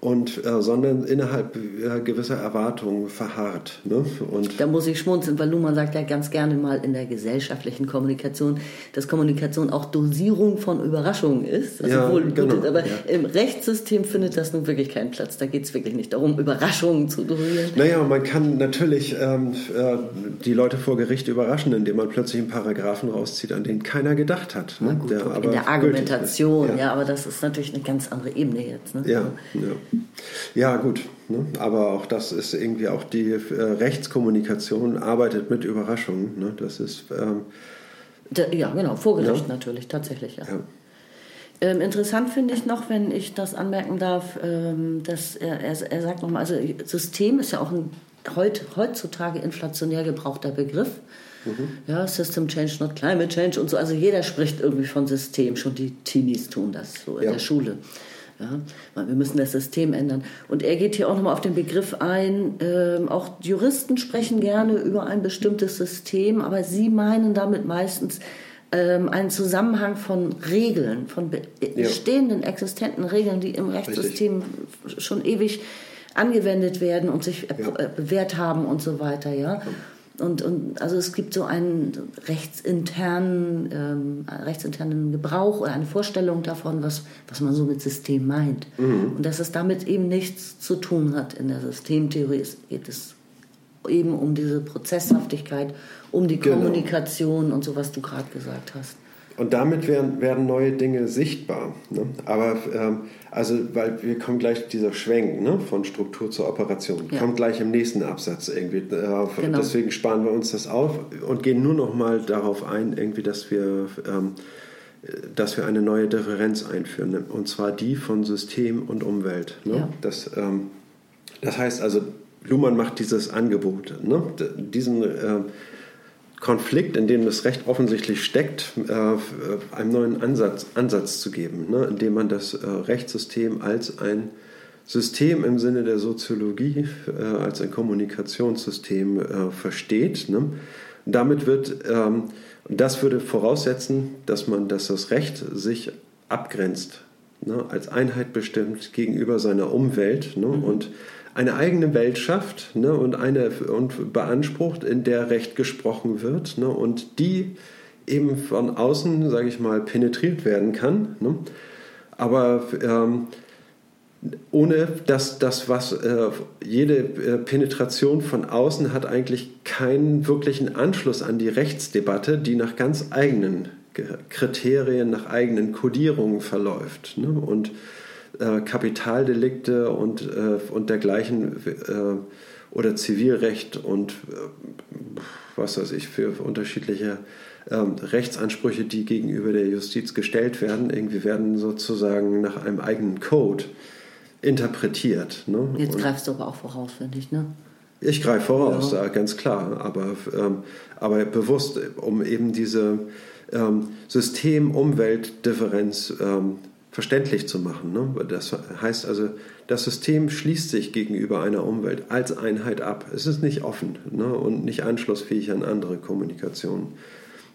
Und äh, sondern innerhalb äh, gewisser Erwartungen verharrt. Ne? Und da muss ich schmunzeln, weil Luhmann sagt ja ganz gerne mal in der gesellschaftlichen Kommunikation, dass Kommunikation auch Dosierung von Überraschungen ist. Also ja, wohl genau, aber ja. im Rechtssystem findet das nun wirklich keinen Platz. Da geht es wirklich nicht darum, Überraschungen zu dosieren. Naja, man kann natürlich ähm, äh, die Leute vor Gericht überraschen, indem man plötzlich einen Paragraphen rauszieht, an den keiner gedacht hat. Ne? Gut, der in der Argumentation, ja. ja. aber das ist natürlich eine ganz andere Ebene jetzt. Ne? Ja, ja. Ja, gut. Ne? Aber auch das ist irgendwie auch die äh, Rechtskommunikation arbeitet mit Überraschungen. Ne? Das ist. Ähm, ja, genau, vor Gericht ja. natürlich, tatsächlich, ja. ja. Ähm, interessant finde ich noch, wenn ich das anmerken darf, ähm, dass er, er, er sagt nochmal, also System ist ja auch ein heut, heutzutage inflationär gebrauchter Begriff. Mhm. Ja, System Change, not Climate Change und so. Also jeder spricht irgendwie von System. Schon die Teenies tun das so in ja. der Schule. Ja, wir müssen das System ändern. Und er geht hier auch nochmal auf den Begriff ein. Ähm, auch Juristen sprechen gerne über ein bestimmtes System, aber sie meinen damit meistens ähm, einen Zusammenhang von Regeln, von bestehenden, ja. existenten Regeln, die im Rechtssystem Richtig. schon ewig angewendet werden und sich ja. Äh, bewährt haben und so weiter. Ja. Und, und also es gibt so einen rechtsinternen, ähm, rechtsinternen Gebrauch oder eine Vorstellung davon, was, was man so mit System meint. Mhm. Und dass es damit eben nichts zu tun hat. In der Systemtheorie geht es eben um diese Prozesshaftigkeit, um die genau. Kommunikation und so, was du gerade gesagt hast. Und damit werden, werden neue Dinge sichtbar. Ne? Aber ähm, also, weil wir kommen gleich dieser Schwenk ne? von Struktur zur Operation, ja. kommt gleich im nächsten Absatz irgendwie. Äh, genau. Deswegen sparen wir uns das auf und gehen nur noch mal darauf ein, irgendwie, dass wir, ähm, dass wir eine neue Differenz einführen. Ne? Und zwar die von System und Umwelt. Ne? Ja. Das, ähm, das heißt also, Luhmann macht dieses Angebot, ne? diesen äh, Konflikt, in dem das Recht offensichtlich steckt, äh, einem neuen Ansatz, Ansatz zu geben, ne? indem man das äh, Rechtssystem als ein System im Sinne der Soziologie, äh, als ein Kommunikationssystem versteht. Ne? Damit wird, ähm, das würde voraussetzen, dass man, dass das Recht sich abgrenzt, ne? als Einheit bestimmt gegenüber seiner Umwelt ne? Mhm. und eine eigene Welt schafft ne, und, eine, und beansprucht, in der Recht gesprochen wird ne, und die eben von außen, sage ich mal, penetriert werden kann. Ne, aber ähm, ohne dass das, was äh, jede äh, Penetration von außen hat eigentlich keinen wirklichen Anschluss an die Rechtsdebatte, die nach ganz eigenen Kriterien, nach eigenen Kodierungen verläuft. Ne? Und äh, Kapitaldelikte und, äh, und dergleichen äh, oder Zivilrecht und äh, was weiß ich für unterschiedliche ähm, Rechtsansprüche, die gegenüber der Justiz gestellt werden, irgendwie werden sozusagen nach einem eigenen Code interpretiert. Ne? Jetzt und greifst du aber auch voraus, finde ich, ne? Ich greife voraus, ja. ganz klar, aber, ähm, aber bewusst, um eben diese ähm, System-Umwelt-Differenz ähm, verständlich zu machen. Ne? Das heißt also, das System schließt sich gegenüber einer Umwelt als Einheit ab. Es ist nicht offen ne? und nicht anschlussfähig an andere Kommunikation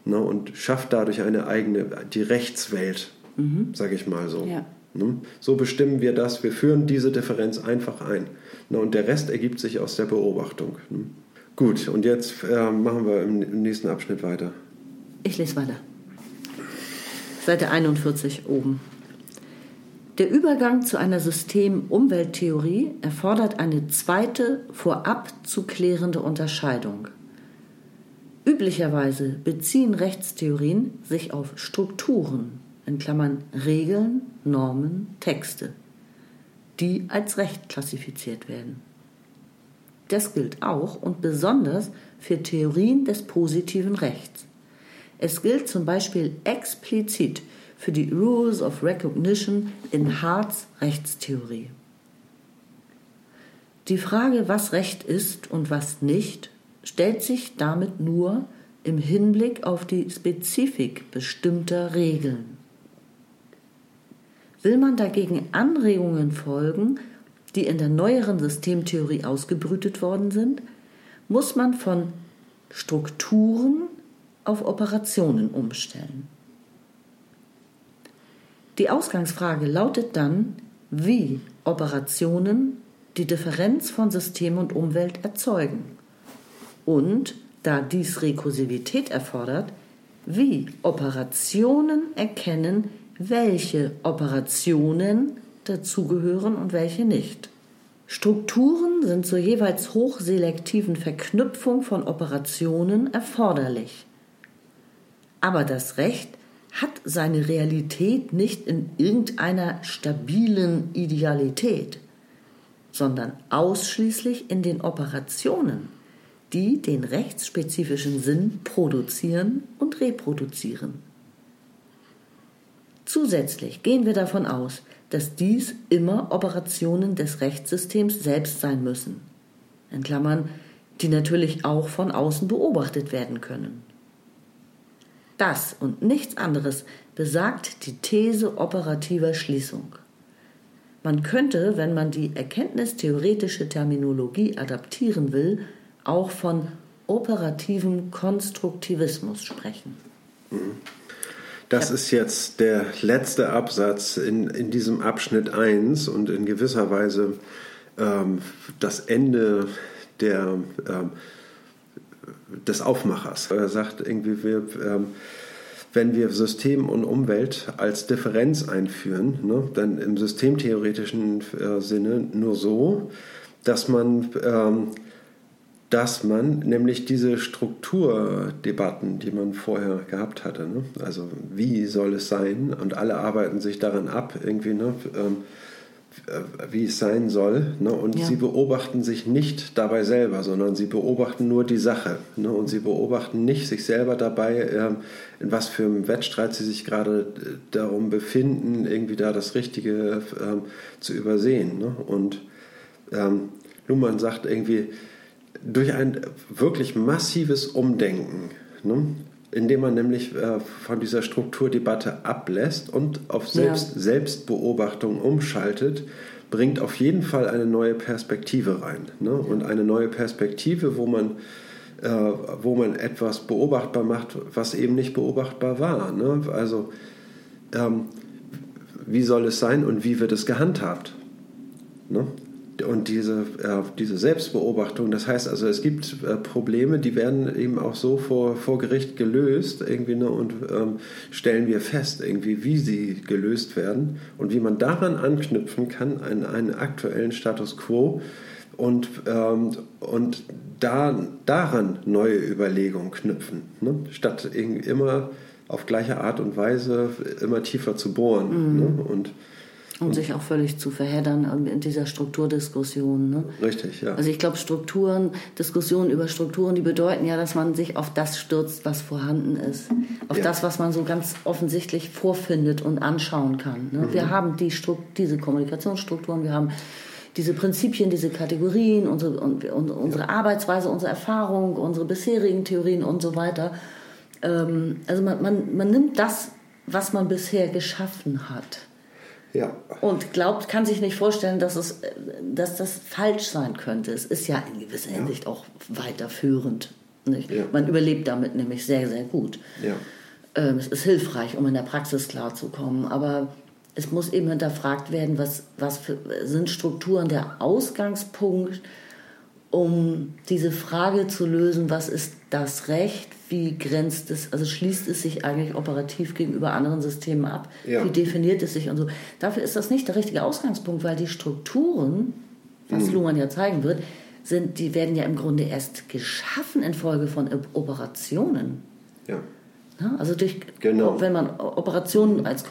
ne? und schafft dadurch eine eigene, die Rechtswelt, mhm. sage ich mal so. Ja. Ne? So bestimmen wir das, wir führen diese Differenz einfach ein. Ne? Und der Rest ergibt sich aus der Beobachtung. Ne? Gut, und jetzt äh, machen wir im, im nächsten Abschnitt weiter. Ich lese weiter. Seite 41 oben. Der Übergang zu einer System-Umwelttheorie erfordert eine zweite, vorab zu klärende Unterscheidung. Üblicherweise beziehen Rechtstheorien sich auf Strukturen, in Klammern Regeln, Normen, Texte, die als Recht klassifiziert werden. Das gilt auch und besonders für Theorien des positiven Rechts. Es gilt zum Beispiel explizit für die Rules of Recognition in Harts Rechtstheorie. Die Frage, was Recht ist und was nicht, stellt sich damit nur im Hinblick auf die Spezifik bestimmter Regeln. Will man dagegen Anregungen folgen, die in der neueren Systemtheorie ausgebrütet worden sind, muss man von Strukturen auf Operationen umstellen. Die Ausgangsfrage lautet dann, wie Operationen die Differenz von System und Umwelt erzeugen. Und, da dies Rekursivität erfordert, wie Operationen erkennen, welche Operationen dazugehören und welche nicht. Strukturen sind zur jeweils hochselektiven Verknüpfung von Operationen erforderlich. Aber das Recht hat seine Realität nicht in irgendeiner stabilen Idealität, sondern ausschließlich in den Operationen, die den rechtsspezifischen Sinn produzieren und reproduzieren. Zusätzlich gehen wir davon aus, dass dies immer Operationen des Rechtssystems selbst sein müssen. in Klammern, die natürlich auch von außen beobachtet werden können. Das und nichts anderes besagt die These operativer Schließung. Man könnte, wenn man die erkenntnistheoretische Terminologie adaptieren will, auch von operativem Konstruktivismus sprechen. Das ist jetzt der letzte Absatz in, in diesem Abschnitt 1 und in gewisser Weise ähm, das Ende der, ähm, des Aufmachers. Er sagt irgendwie, wir, ähm, wenn wir System und Umwelt als Differenz einführen, ne, dann im systemtheoretischen äh, Sinne nur so, dass man, ähm, dass man nämlich diese Strukturdebatten, die man vorher gehabt hatte, ne, also wie soll es sein, und alle arbeiten sich daran ab, irgendwie, ne, ähm, äh, wie es sein soll. Ne? Und ja. sie beobachten sich nicht dabei selber, sondern sie beobachten nur die Sache. Ne? Und sie beobachten nicht sich selber dabei, äh, in was für einem Wettstreit sie sich gerade äh, darum befinden, irgendwie da das Richtige ähm, zu übersehen. Ne? Und ähm, Luhmann sagt irgendwie, durch ein wirklich massives Umdenken ne? Indem man nämlich äh, von dieser Strukturdebatte ablässt und auf Selbst, ja. Selbstbeobachtung umschaltet, bringt auf jeden Fall eine neue Perspektive rein. Ne? Und eine neue Perspektive, wo man, äh, wo man etwas beobachtbar macht, was eben nicht beobachtbar war. Ne? Also ähm, wie soll es sein und wie wird es gehandhabt? Ne? Und diese, äh, diese Selbstbeobachtung, das heißt also, es gibt äh, Probleme, die werden eben auch so vor, vor Gericht gelöst irgendwie ne, und ähm, stellen wir fest, irgendwie, wie sie gelöst werden und wie man daran anknüpfen kann an einen aktuellen Status quo und, ähm, und da, daran neue Überlegungen knüpfen, ne, statt immer auf gleiche Art und Weise immer tiefer zu bohren. Mhm. Ne, und und sich auch völlig zu verheddern in dieser Strukturdiskussion. Ne? Richtig, ja. Also ich glaube, Strukturen, Diskussionen über Strukturen, die bedeuten ja, dass man sich auf das stürzt, was vorhanden ist. Auf ja. das, was man so ganz offensichtlich vorfindet und anschauen kann. Ne? Mhm. Wir haben die diese Kommunikationsstrukturen, wir haben diese Prinzipien, diese Kategorien, unsere, und, und, unsere ja. Arbeitsweise, unsere Erfahrung, unsere bisherigen Theorien und so weiter. Ähm, also man, man, man nimmt das, was man bisher geschaffen hat ja. Und glaubt, kann sich nicht vorstellen, dass, es, dass das falsch sein könnte. Es ist ja in gewisser Hinsicht auch weiterführend. Ja. Man überlebt damit nämlich sehr, sehr gut. Ja. Ähm, es ist hilfreich, um in der Praxis klarzukommen. Aber es muss eben hinterfragt werden, was, was für, sind Strukturen der Ausgangspunkt, um diese Frage zu lösen, was ist das Recht, wie grenzt es, also schließt es sich eigentlich operativ gegenüber anderen Systemen ab? Ja. Wie definiert es sich und so? Dafür ist das nicht der richtige Ausgangspunkt, weil die Strukturen, was mhm. Luhmann ja zeigen wird, sind, die werden ja im Grunde erst geschaffen infolge von Operationen. Ja. also durch, genau. wenn man Operationen als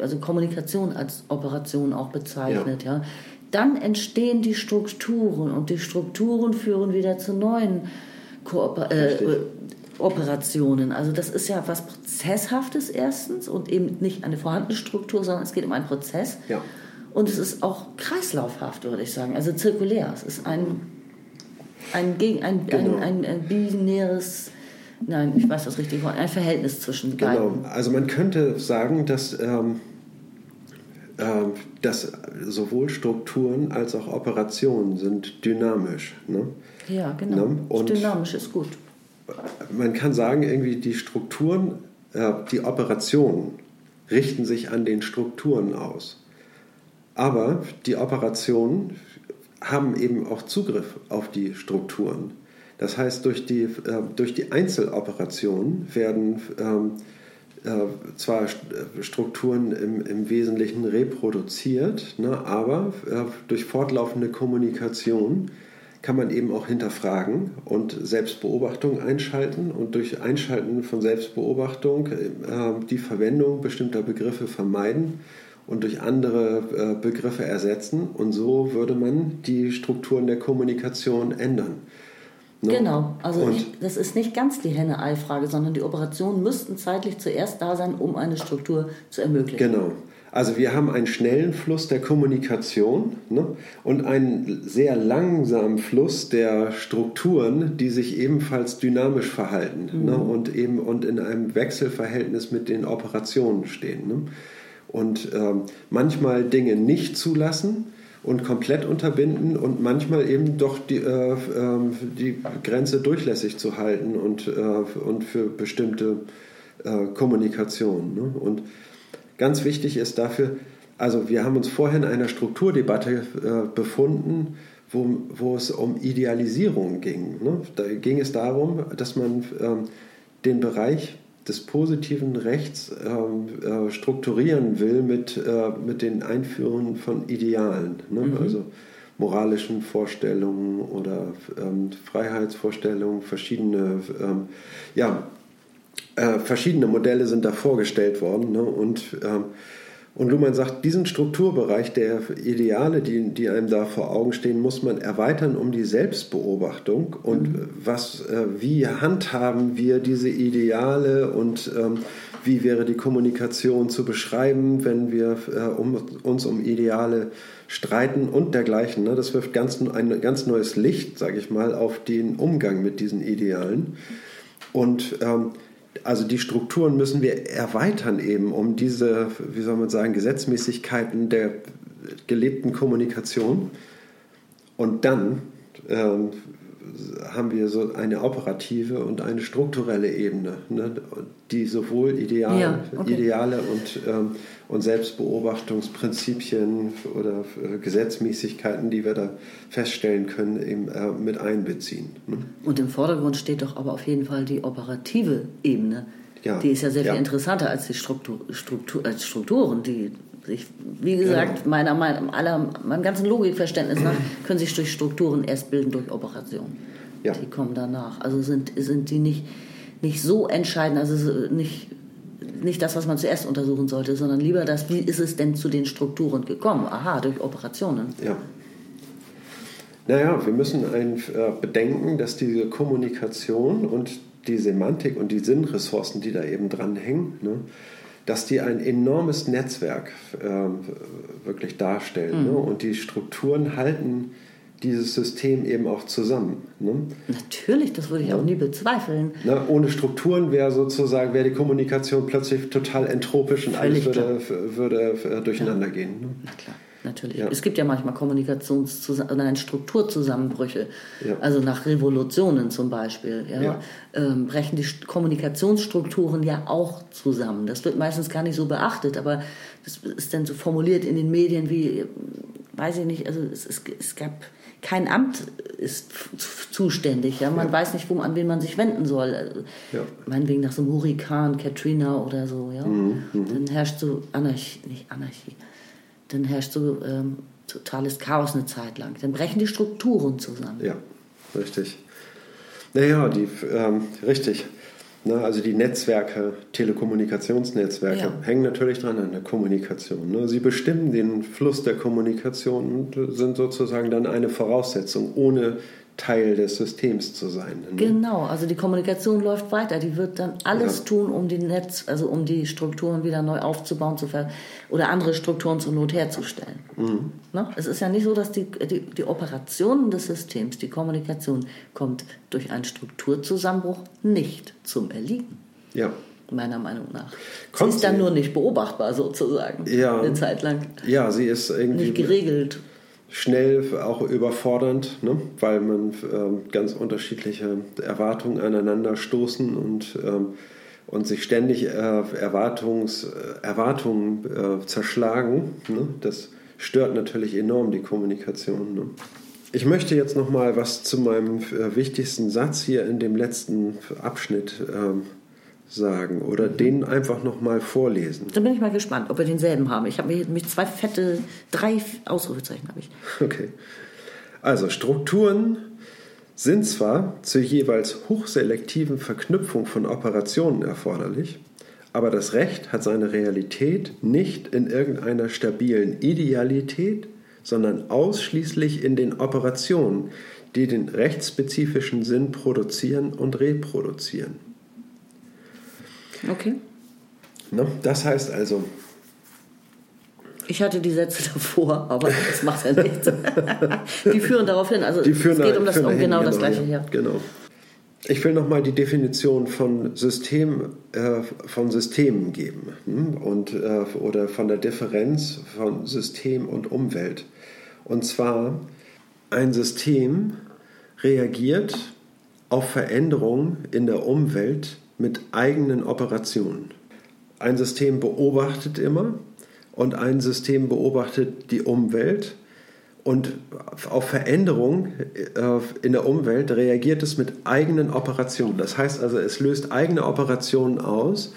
also Kommunikation als Operation auch bezeichnet, ja. ja, dann entstehen die Strukturen und die Strukturen führen wieder zu neuen Kooper äh, Operationen. Also das ist ja was Prozesshaftes erstens und eben nicht eine vorhandene Struktur, sondern es geht um einen Prozess. Ja. Und es ist auch kreislaufhaft, würde ich sagen, also zirkulär. Es ist ein, ein, ein, genau. ein, ein, ein binäres, nein, ich weiß das richtig, ein Verhältnis zwischen genau. beiden. Genau, also man könnte sagen, dass, ähm, äh, dass sowohl Strukturen als auch Operationen sind dynamisch. Ne? Ja, genau. Ne? Und dynamisch ist gut man kann sagen, irgendwie die Strukturen, äh, die Operationen richten sich an den Strukturen aus. Aber die Operationen haben eben auch Zugriff auf die Strukturen. Das heißt, durch die, äh, durch die Einzeloperationen werden ähm, äh, zwar Strukturen im, im Wesentlichen reproduziert, ne, aber äh, durch fortlaufende Kommunikation kann man eben auch hinterfragen und Selbstbeobachtung einschalten und durch Einschalten von Selbstbeobachtung äh, die Verwendung bestimmter Begriffe vermeiden und durch andere äh, Begriffe ersetzen. Und so würde man die Strukturen der Kommunikation ändern. Ne? Genau, also ich, das ist nicht ganz die Henne-Ei-Frage, sondern die Operationen müssten zeitlich zuerst da sein, um eine Struktur zu ermöglichen. Genau. Also wir haben einen schnellen Fluss der Kommunikation ne, und einen sehr langsamen Fluss der Strukturen, die sich ebenfalls dynamisch verhalten ne, mhm. ne, und eben und in einem Wechselverhältnis mit den Operationen stehen. Ne. Und ähm, manchmal Dinge nicht zulassen und komplett unterbinden und manchmal eben doch die, äh, äh, die Grenze durchlässig zu halten und, äh, und für bestimmte äh, Kommunikation. Ne? Und Ganz wichtig ist dafür, also wir haben uns vorhin in einer Strukturdebatte äh, befunden, wo, wo es um Idealisierung ging. Ne? Da ging es darum, dass man ähm, den Bereich des positiven Rechts ähm, äh, strukturieren will mit, äh, mit den Einführungen von Idealen, ne? mhm. also moralischen Vorstellungen oder ähm, Freiheitsvorstellungen, verschiedene ähm, ja, äh, verschiedene Modelle sind da vorgestellt worden. Ne? Und, ähm, und Luhmann sagt, diesen Strukturbereich der Ideale, die, die einem da vor Augen stehen, muss man erweitern um die Selbstbeobachtung und mhm. was, äh, wie handhaben wir diese Ideale und ähm, wie wäre die Kommunikation zu beschreiben, wenn wir äh, um, uns um Ideale streiten und dergleichen. Ne? Das wirft ganz, ein ganz neues Licht, sage ich mal, auf den Umgang mit diesen Idealen. Und ähm, also die Strukturen müssen wir erweitern eben, um diese, wie soll man sagen, Gesetzmäßigkeiten der gelebten Kommunikation. Und dann ähm, haben wir so eine operative und eine strukturelle Ebene, ne, die sowohl Ideal, ja, okay. Ideale und, ähm, und Selbstbeobachtungsprinzipien oder äh, Gesetzmäßigkeiten, die wir da feststellen können, eben, äh, mit einbeziehen. Ne? Und im Vordergrund steht doch aber auf jeden Fall die operative Ebene. Ja. Die ist ja sehr viel ja. interessanter als die Struktur, Struktur, als Strukturen, die sich, wie gesagt, meiner, meiner, aller, meinem ganzen Logikverständnis nach, können sich durch Strukturen erst bilden durch Operationen. Ja. Die kommen danach. Also sind, sind die nicht, nicht so entscheidend, also nicht, nicht das, was man zuerst untersuchen sollte, sondern lieber das, wie ist es denn zu den Strukturen gekommen? Aha, durch Operationen. Ja. Naja, wir müssen ein, äh, bedenken, dass diese Kommunikation und die Semantik und die Sinnressourcen, die da eben dranhängen, ne, dass die ein enormes Netzwerk äh, wirklich darstellen. Ne? Mhm. Ne? Und die Strukturen halten dieses System eben auch zusammen. Ne? Natürlich, das würde ich ja. auch nie bezweifeln. Na, ohne Strukturen wäre sozusagen wäre die Kommunikation plötzlich total entropisch und Völlig alles würde, würde, äh, durcheinander ja. gehen. Ne? Na klar natürlich. Ja. Es gibt ja manchmal Kommunikations- nein, Strukturzusammenbrüche. Ja. Also nach Revolutionen zum Beispiel. Ja. Ähm, brechen die Kommunikationsstrukturen ja auch zusammen. Das wird meistens gar nicht so beachtet, aber das ist dann so formuliert in den Medien wie, weiß ich nicht, also es, es, es gab kein Amt ist zuständig. Ja? Man ja. weiß nicht, wo, an wen man sich wenden soll. Ja. Meinetwegen nach so einem Hurrikan, Katrina oder so. Ja? Mhm, mhm. Dann herrscht so Anarchie, nicht Anarchie, dann herrscht so ähm, totales Chaos eine Zeit lang. Dann brechen die Strukturen zusammen. Ja, richtig. Naja, die, ähm, richtig. Na, also die Netzwerke, Telekommunikationsnetzwerke ja. hängen natürlich dran an der Kommunikation. Ne? Sie bestimmen den Fluss der Kommunikation und sind sozusagen dann eine Voraussetzung. Ohne Teil des Systems zu sein. Ne? Genau, also die Kommunikation läuft weiter. Die wird dann alles ja. tun, um die Netz, also um die Strukturen wieder neu aufzubauen zu ver oder andere Strukturen zur Not herzustellen. Mhm. Ne? Es ist ja nicht so, dass die, die, die Operationen des Systems, die Kommunikation kommt durch einen Strukturzusammenbruch nicht zum Erliegen. Ja. Meiner Meinung nach. Kommt sie ist dann nur nicht beobachtbar sozusagen. Ja. Eine Zeit lang. Ja, sie ist irgendwie. Nicht geregelt schnell auch überfordernd, ne? weil man ähm, ganz unterschiedliche Erwartungen aneinander stoßen und, ähm, und sich ständig äh, Erwartungs, Erwartungen äh, zerschlagen. Ne? Das stört natürlich enorm die Kommunikation. Ne? Ich möchte jetzt noch mal was zu meinem äh, wichtigsten Satz hier in dem letzten Abschnitt ähm, sagen oder mhm. den einfach nochmal vorlesen. Da bin ich mal gespannt, ob wir denselben haben. Ich habe mich zwei fette, drei Ausrufezeichen habe ich. Okay. Also Strukturen sind zwar zur jeweils hochselektiven Verknüpfung von Operationen erforderlich, aber das Recht hat seine Realität nicht in irgendeiner stabilen Idealität, sondern ausschließlich in den Operationen, die den rechtsspezifischen Sinn produzieren und reproduzieren. Okay. Ne? Das heißt also, Ich hatte die Sätze davor, aber das macht ja nichts. die führen darauf hin. Also Die führen es geht da- um, das, um dahin, genau das genau, Gleiche ja, hier. Genau. Ich will nochmal die Definition von System, äh, von Systemen geben hm? und, äh, oder von der Differenz von System und Umwelt. Und zwar, ein System reagiert auf Veränderungen in der Umwelt mit eigenen Operationen. Ein System beobachtet immer und ein System beobachtet die Umwelt und auf Veränderungen äh, in der Umwelt reagiert es mit eigenen Operationen. Das heißt also, es löst eigene Operationen aus,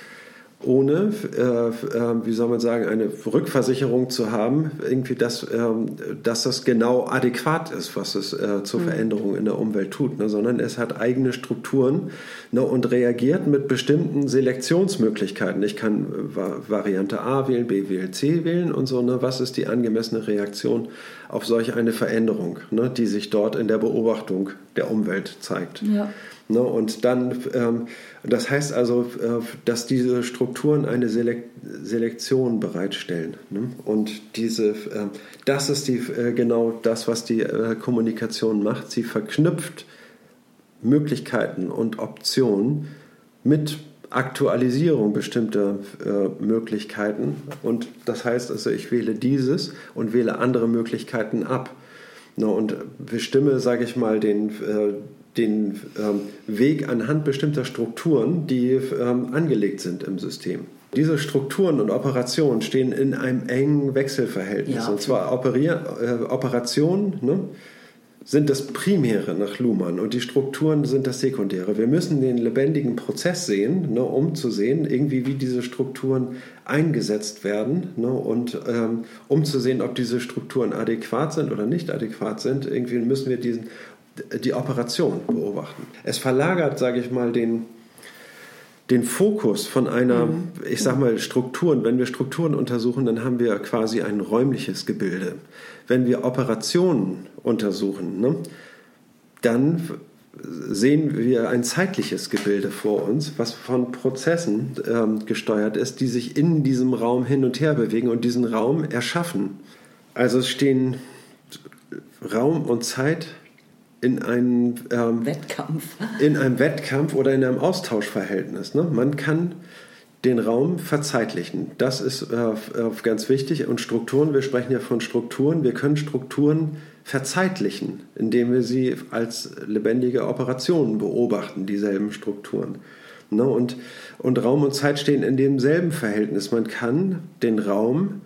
ohne, äh, äh, wie soll man sagen, eine Rückversicherung zu haben, irgendwie, dass, ähm, dass das genau adäquat ist, was es äh, zur Veränderung in der Umwelt tut, ne? sondern es hat eigene Strukturen ne? und reagiert mit bestimmten Selektionsmöglichkeiten. Ich kann äh, Va- Variante A wählen, B wählen, C wählen und so. Ne? Was ist die angemessene Reaktion auf solch eine Veränderung, ne? die sich dort in der Beobachtung der Umwelt zeigt? Ja. Ne, und dann, ähm, das heißt also, äh, dass diese Strukturen eine Selek Selektion bereitstellen. Ne? Und diese, äh, das ist die, äh, genau das, was die äh, Kommunikation macht. Sie verknüpft Möglichkeiten und Optionen mit Aktualisierung bestimmter äh, Möglichkeiten. Und das heißt also, ich wähle dieses und wähle andere Möglichkeiten ab. Ne, und bestimme, sage ich mal, den, äh, den ähm, Weg anhand bestimmter Strukturen, die ähm, angelegt sind im System. Diese Strukturen und Operationen stehen in einem engen Wechselverhältnis. Ja. Und zwar operier, äh, Operationen ne, sind das Primäre nach Luhmann und die Strukturen sind das Sekundäre. Wir müssen den lebendigen Prozess sehen, ne, um zu sehen, irgendwie wie diese Strukturen eingesetzt werden ne, und ähm, um zu sehen, ob diese Strukturen adäquat sind oder nicht adäquat sind. Irgendwie müssen wir diesen, die Operation beobachten. Es verlagert, sage ich mal, den, den Fokus von einer, ich sag mal, Strukturen, wenn wir Strukturen untersuchen, dann haben wir quasi ein räumliches Gebilde. Wenn wir Operationen untersuchen, ne, dann sehen wir ein zeitliches Gebilde vor uns, was von Prozessen ähm, gesteuert ist, die sich in diesem Raum hin und her bewegen und diesen Raum erschaffen. Also es stehen Raum und Zeit in einem ähm, Wettkampf. in einem Wettkampf oder in einem Austauschverhältnis. Ne? Man kann den Raum verzeitlichen. Das ist äh, äh, ganz wichtig. Und Strukturen, wir sprechen ja von Strukturen, wir können Strukturen verzeitlichen, indem wir sie als lebendige Operationen beobachten, dieselben Strukturen. Ne? Und, und Raum und Zeit stehen in demselben Verhältnis. Man kann den Raum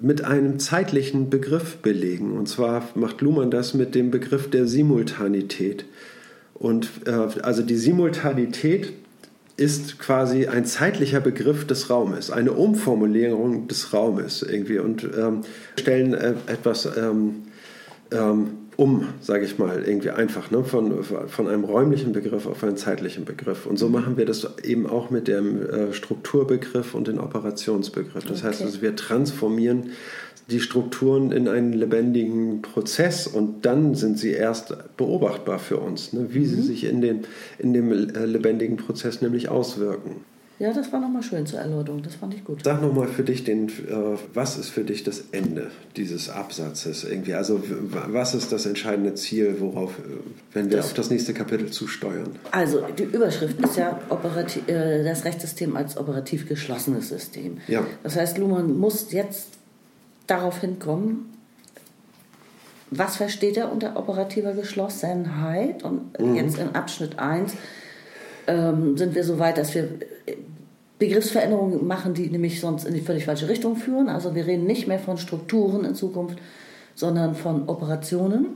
mit einem zeitlichen Begriff belegen. Und zwar macht Luhmann das mit dem Begriff der Simultanität. Und äh, also die Simultanität ist quasi ein zeitlicher Begriff des Raumes, eine Umformulierung des Raumes irgendwie und ähm, stellen äh, etwas ähm, ähm, um, sage ich mal, irgendwie einfach, ne? von, von einem räumlichen Begriff auf einen zeitlichen Begriff. Und so machen wir das eben auch mit dem äh, Strukturbegriff und den Operationsbegriff. Das heißt, Okay. also wir transformieren die Strukturen in einen lebendigen Prozess und dann sind sie erst beobachtbar für uns, ne? wie sie sich in, den, in dem äh, lebendigen Prozess nämlich auswirken. Ja, das war nochmal schön zur Erläuterung. Das fand ich gut. Sag nochmal für dich, den, äh, was ist für dich das Ende dieses Absatzes irgendwie? Also was ist das entscheidende Ziel, worauf, äh, wenn wir Das- auf das nächste Kapitel zusteuern? Also die Überschrift ist ja operati- äh, das Rechtssystem als operativ geschlossenes System. Ja. Das heißt, Luhmann muss jetzt darauf hinkommen, was versteht er unter operativer Geschlossenheit? Und jetzt in Abschnitt 1 ähm, sind wir so weit, dass wir äh, Begriffsveränderungen machen, die nämlich sonst in die völlig falsche Richtung führen. Also wir reden nicht mehr von Strukturen in Zukunft, sondern von Operationen.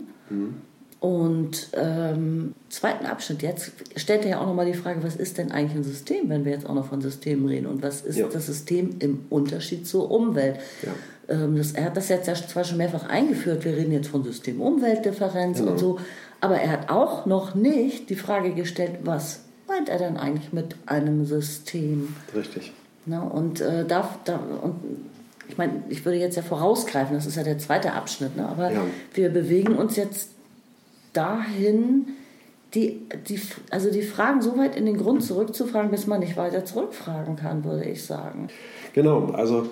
Und ähm, zweiten Abschnitt jetzt stellt er ja auch nochmal die Frage, was ist denn eigentlich ein System, wenn wir jetzt auch noch von Systemen reden? Und was ist Ja. das System im Unterschied zur Umwelt? Ja. Ähm, das, er hat das jetzt ja zwar schon mehrfach eingeführt, wir reden jetzt von System-Umwelt-Differenz Genau. und so, aber er hat auch noch nicht die Frage gestellt, was meint er denn eigentlich mit einem System? Richtig. Ne? Und äh, darf, da, und ich meine, ich würde jetzt ja vorausgreifen, das ist ja der zweite Abschnitt, ne? aber Ja. wir bewegen uns jetzt dahin, die, die, also die Fragen so weit in den Grund zurückzufragen, bis man nicht weiter zurückfragen kann, würde ich sagen. Genau, also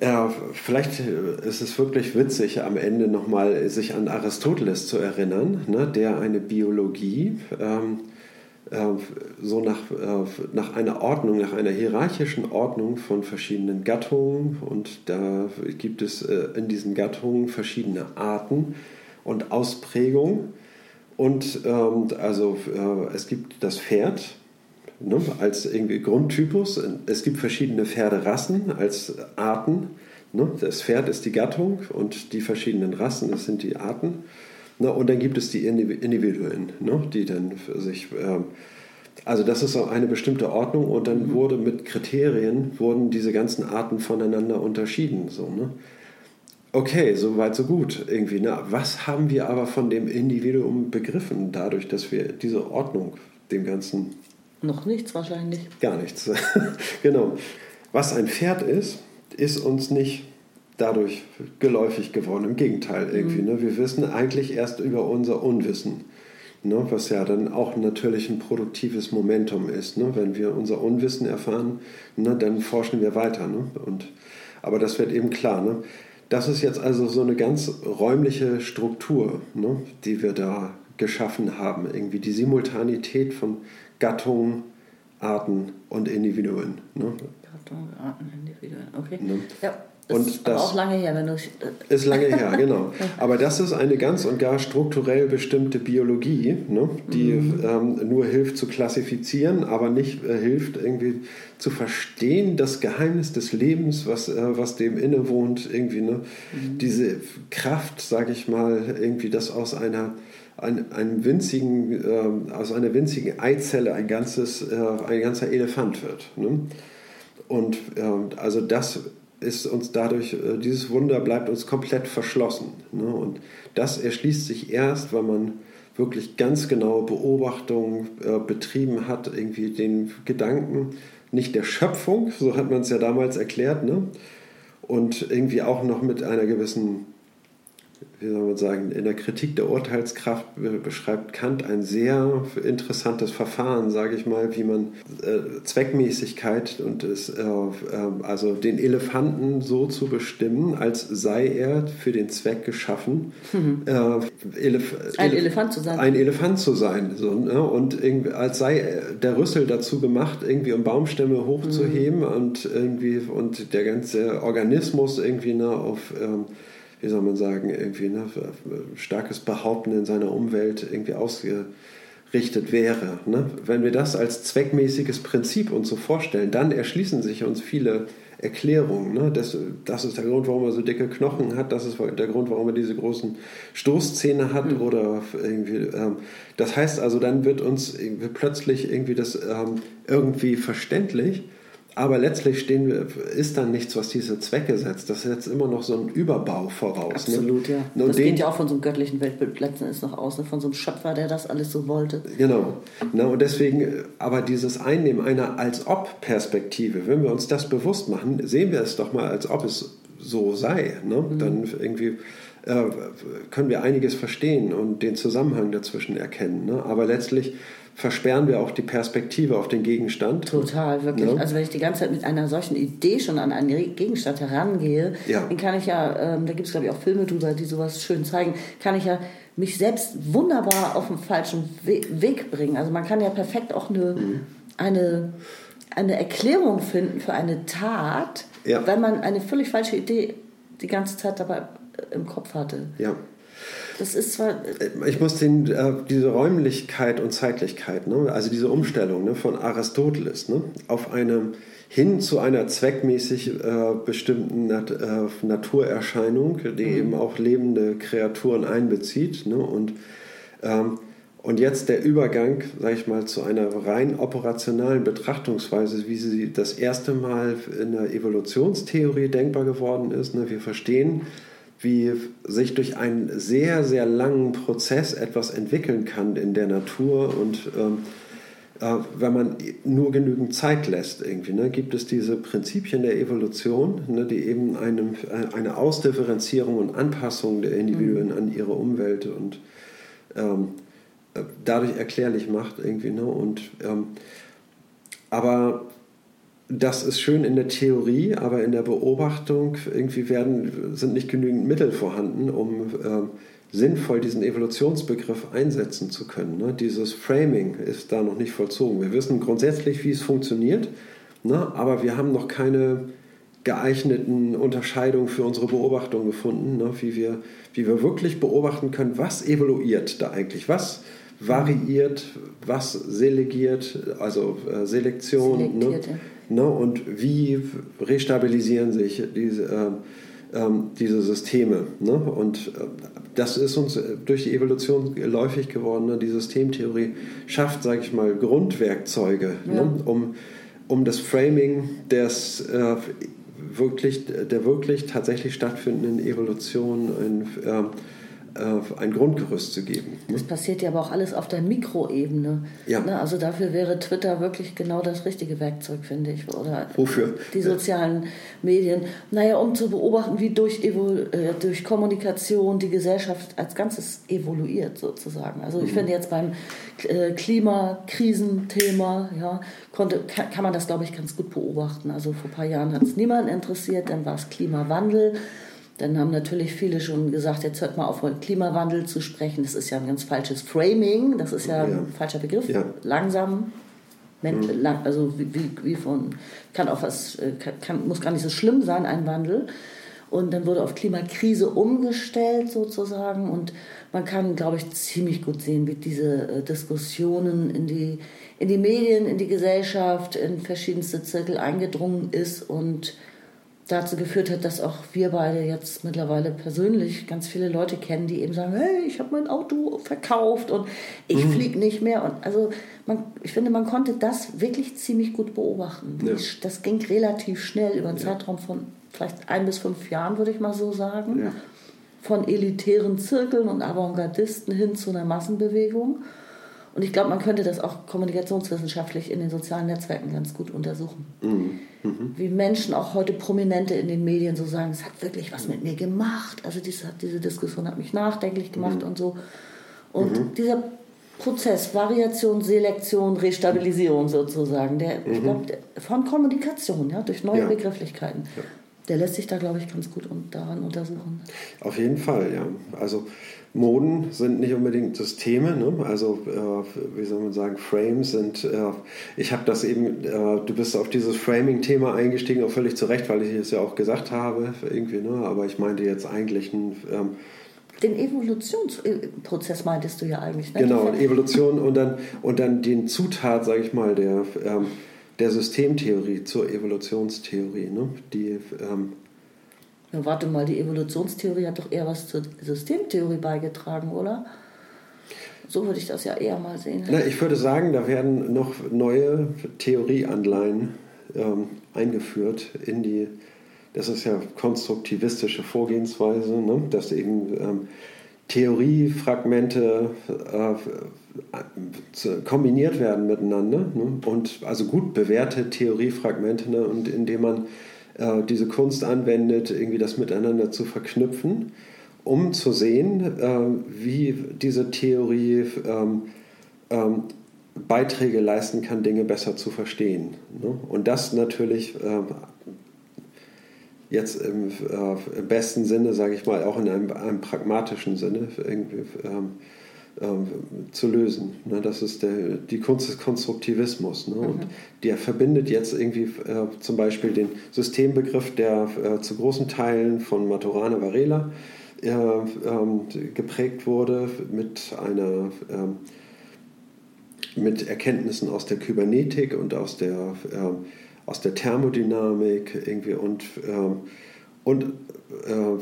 Ja, vielleicht ist es wirklich witzig, am Ende nochmal sich an Aristoteles zu erinnern, ne, der eine Biologie ähm, äh, so nach, äh, nach einer Ordnung, nach einer hierarchischen Ordnung von verschiedenen Gattungen und da gibt es äh, in diesen Gattungen verschiedene Arten und Ausprägungen und ähm, also äh, es gibt das Pferd, ne, als irgendwie Grundtypus. Es gibt verschiedene Pferderassen als Arten. Ne? Das Pferd ist die Gattung und die verschiedenen Rassen, das sind die Arten. Ne? Und dann gibt es die Individuen, ne? die dann für sich... Ähm, also das ist auch eine bestimmte Ordnung und dann mhm. wurde mit Kriterien wurden diese ganzen Arten voneinander unterschieden. So, ne? Okay, so weit, so gut irgendwie. Ne? Was haben wir aber von dem Individuum begriffen, dadurch, dass wir diese Ordnung dem Ganzen noch nichts wahrscheinlich. Gar nichts. genau. Was ein Pferd ist, ist uns nicht dadurch geläufig geworden. Im Gegenteil irgendwie. Mhm. Ne? Wir wissen eigentlich erst über unser Unwissen. Ne? Was ja dann auch natürlich ein produktives Momentum ist. Ne? Wenn wir unser Unwissen erfahren, ne? dann forschen wir weiter. Ne? Und, aber das wird eben klar. Ne? Das ist jetzt also so eine ganz räumliche Struktur, ne? die wir da geschaffen haben. Irgendwie die Simultanität von Gattungen, Arten und Individuen. Ne? Gattungen, Arten, Individuen, okay. Ne? Ja. Und ist das auch lange her, wenn du. Ist lange her, genau. Aber das ist eine ganz und gar strukturell bestimmte Biologie, ne, die mhm. ähm, nur hilft zu klassifizieren, aber nicht äh, hilft irgendwie zu verstehen, das Geheimnis des Lebens, was, äh, was dem innewohnt, irgendwie, ne, mhm. diese Kraft, sage ich mal, irgendwie das aus einer ein, einem winzigen, äh, aus einer winzigen Eizelle ein, ganzes, äh, ein ganzer Elefant wird. Ne? Und äh, also das ist uns dadurch, äh, dieses Wunder bleibt uns komplett verschlossen. Ne? Und das erschließt sich erst, wenn man wirklich ganz genaue Beobachtungen äh, betrieben hat, irgendwie den Gedanken, nicht der Schöpfung, so hat man es ja damals erklärt, ne? und irgendwie auch noch mit einer gewissen wie soll man sagen, in der Kritik der Urteilskraft beschreibt Kant ein sehr interessantes Verfahren, sage ich mal, wie man äh, Zweckmäßigkeit und es, äh, äh, also den Elefanten so zu bestimmen, als sei er für den Zweck geschaffen, mhm. Elef ein Elef Elefant zu sein. Ein Elefant zu sein. So, ne? Und als sei der Rüssel dazu gemacht, irgendwie um Baumstämme hochzuheben mhm. und irgendwie und der ganze Organismus irgendwie ne, auf ähm, wie soll man sagen, irgendwie ne, starkes Behaupten in seiner Umwelt irgendwie ausgerichtet wäre. Ne? Wenn wir das als zweckmäßiges Prinzip uns so vorstellen, dann erschließen sich uns viele Erklärungen. Ne? Das, das ist der Grund, warum er so dicke Knochen hat, das ist der Grund, warum er diese großen Stoßzähne hat mhm. oder irgendwie. Ähm, das heißt also, dann wird uns plötzlich irgendwie das ähm, irgendwie verständlich aber letztlich stehen wir, ist dann nichts, was diese Zwecke setzt. Das setzt immer noch so einen Überbau voraus. Ne? Absolut, ne? ja. Und das geht ja auch von so einem göttlichen Weltbild letzten noch aus, ne? von so einem Schöpfer, der das alles so wollte. Genau. Na, und deswegen, aber dieses Einnehmen einer Als-Ob-Perspektive, wenn wir uns das bewusst machen, sehen wir es doch mal, als ob es so sei. Ne? Mhm. Dann irgendwie äh, können wir einiges verstehen und den Zusammenhang dazwischen erkennen. Ne? Aber letztlich versperren wir auch die Perspektive auf den Gegenstand. Total, wirklich. Ja. Also wenn ich die ganze Zeit mit einer solchen Idee schon an einen Gegenstand herangehe, ja. dann kann ich ja, ähm, da gibt es glaube ich auch Filme drüber, die sowas schön zeigen, kann ich ja mich selbst wunderbar auf den falschen We Weg bringen. Also man kann ja perfekt auch eine, mhm. eine, eine Erklärung finden für eine Tat, ja. weil man eine völlig falsche Idee die ganze Zeit dabei im Kopf hatte. Ja. Das ist zwar. Ich muss den, äh, diese Räumlichkeit und Zeitlichkeit, ne, also diese Umstellung ne, von Aristoteles ne, auf eine hin zu einer zweckmäßig äh, bestimmten Nat äh, Naturerscheinung, die mhm. eben auch lebende Kreaturen einbezieht. Ne, und, ähm, und jetzt der Übergang, sage ich mal, zu einer rein operationalen Betrachtungsweise, wie sie das erste Mal in der Evolutionstheorie denkbar geworden ist. Ne, wir verstehen, wie sich durch einen sehr, sehr langen Prozess etwas entwickeln kann in der Natur und ähm, äh, wenn man nur genügend Zeit lässt, irgendwie, ne, gibt es diese Prinzipien der Evolution, ne, die eben einem, äh, eine Ausdifferenzierung und Anpassung der Individuen an ihre Umwelt und ähm, äh, dadurch erklärlich macht irgendwie. Ne, und, ähm, aber das ist schön in der Theorie, aber in der Beobachtung irgendwie werden, sind nicht genügend Mittel vorhanden, um ähm, sinnvoll diesen Evolutionsbegriff einsetzen zu können. Ne? Dieses Framing ist da noch nicht vollzogen. Wir wissen grundsätzlich, wie es funktioniert, ne? aber wir haben noch keine geeigneten Unterscheidungen für unsere Beobachtung gefunden, ne? wie, wir, wie wir wirklich beobachten können, was evoluiert da eigentlich, was variiert, was selegiert, also äh, Selektion. Ne? Ne? Und wie restabilisieren sich diese, äh, äh, diese Systeme? Ne? Und äh, das ist uns durch die Evolution läufig geworden. Ne? Die Systemtheorie schafft, sage ich mal, Grundwerkzeuge, ne? ja. ne? um, um das Framing des äh, wirklich, der wirklich tatsächlich stattfindenden Evolution ein, ähm, äh, ein Grundgerüst zu geben. Das passiert ja aber auch alles auf der Mikroebene. Ja. Ne? Also dafür wäre Twitter wirklich genau das richtige Werkzeug, finde ich. Oder Wofür? Die sozialen. Medien. Naja, um zu beobachten, wie durch, äh, durch Kommunikation die Gesellschaft als Ganzes evoluiert, sozusagen. Also ich mhm. finde jetzt beim äh, Klimakrisenthema, ja, konnte, kann, kann man das, glaube ich, ganz gut beobachten. Also vor ein paar Jahren hat es niemanden interessiert, dann war es Klimawandel. Dann haben natürlich viele schon gesagt, jetzt hört mal auf, von Klimawandel zu sprechen. Das ist ja ein ganz falsches Framing, das ist ja, ja. ein falscher Begriff. Ja. Langsam, mhm. also wie, wie, wie, von, kann auch was, äh, kann, muss gar nicht so schlimm sein, ein Wandel. Und dann wurde auf Klimakrise umgestellt sozusagen. Und man kann, glaube ich, ziemlich gut sehen, wie diese äh, Diskussionen in die, in die Medien, in die Gesellschaft, in verschiedenste Zirkel eingedrungen ist und dazu geführt hat, dass auch wir beide jetzt mittlerweile persönlich ganz viele Leute kennen, die eben sagen, hey, ich habe mein Auto verkauft und ich mhm. fliege nicht mehr. Und also man, ich finde, man konnte das wirklich ziemlich gut beobachten. Ja. Das ging relativ schnell über einen ja. Zeitraum von vielleicht ein bis fünf Jahren, würde ich mal so sagen. Ja. Von elitären Zirkeln und Avantgardisten hin zu einer Massenbewegung. Und ich glaube, man könnte das auch kommunikationswissenschaftlich in den sozialen Netzwerken ganz gut untersuchen. Mhm. Mhm. Wie Menschen, auch heute Prominente in den Medien, so sagen, es hat wirklich was mit mir gemacht. Also diese, diese Diskussion hat mich nachdenklich gemacht mhm. und so. Und mhm. dieser Prozess, Variation, Selektion, Restabilisierung sozusagen, der, ich mhm. glaube, von Kommunikation, ja, durch neue ja. Begrifflichkeiten. Ja. Der lässt sich da, glaube ich, ganz gut daran untersuchen. Auf jeden Fall, ja. Also Moden sind nicht unbedingt Systeme, ne? also äh, wie soll man sagen, Frames sind, äh, ich habe das eben, äh, du bist auf dieses Framing-Thema eingestiegen, auch völlig zu Recht, weil ich es ja auch gesagt habe, irgendwie, ne? aber ich meinte jetzt eigentlich ein... Ähm, den Evolutionsprozess meintest du ja eigentlich. Ne? Genau, Evolution und dann, und dann den Zutat, sage ich mal, der, ähm, der Systemtheorie zur Evolutionstheorie, ne? die... Ähm, ja, warte mal, die Evolutionstheorie hat doch eher was zur Systemtheorie beigetragen, oder? So würde ich das ja eher mal sehen. Na, ich würde sagen, da werden noch neue Theorieanleihen ähm, eingeführt in die, das ist ja konstruktivistische Vorgehensweise, ne? dass eben ähm, Theoriefragmente äh, kombiniert werden miteinander ne? und also gut bewährte Theoriefragmente ne? und indem man äh, diese Kunst anwendet, irgendwie das miteinander zu verknüpfen, um zu sehen, äh, wie diese Theorie ähm, ähm, Beiträge leisten kann, Dinge besser zu verstehen. Ne? Und das natürlich äh, jetzt im, äh, im, besten Sinne, sage ich mal, auch in einem, einem pragmatischen Sinne irgendwie ähm, ähm, zu lösen. Ne? Das ist der, die Kunst des Konstruktivismus. Ne? Mhm. Und der verbindet jetzt irgendwie äh, zum Beispiel den Systembegriff, der äh, zu großen Teilen von Maturana Varela äh, ähm, geprägt wurde, mit einer ähm, mit Erkenntnissen aus der Kybernetik und aus der, ähm, aus der Thermodynamik irgendwie und, ähm, und äh,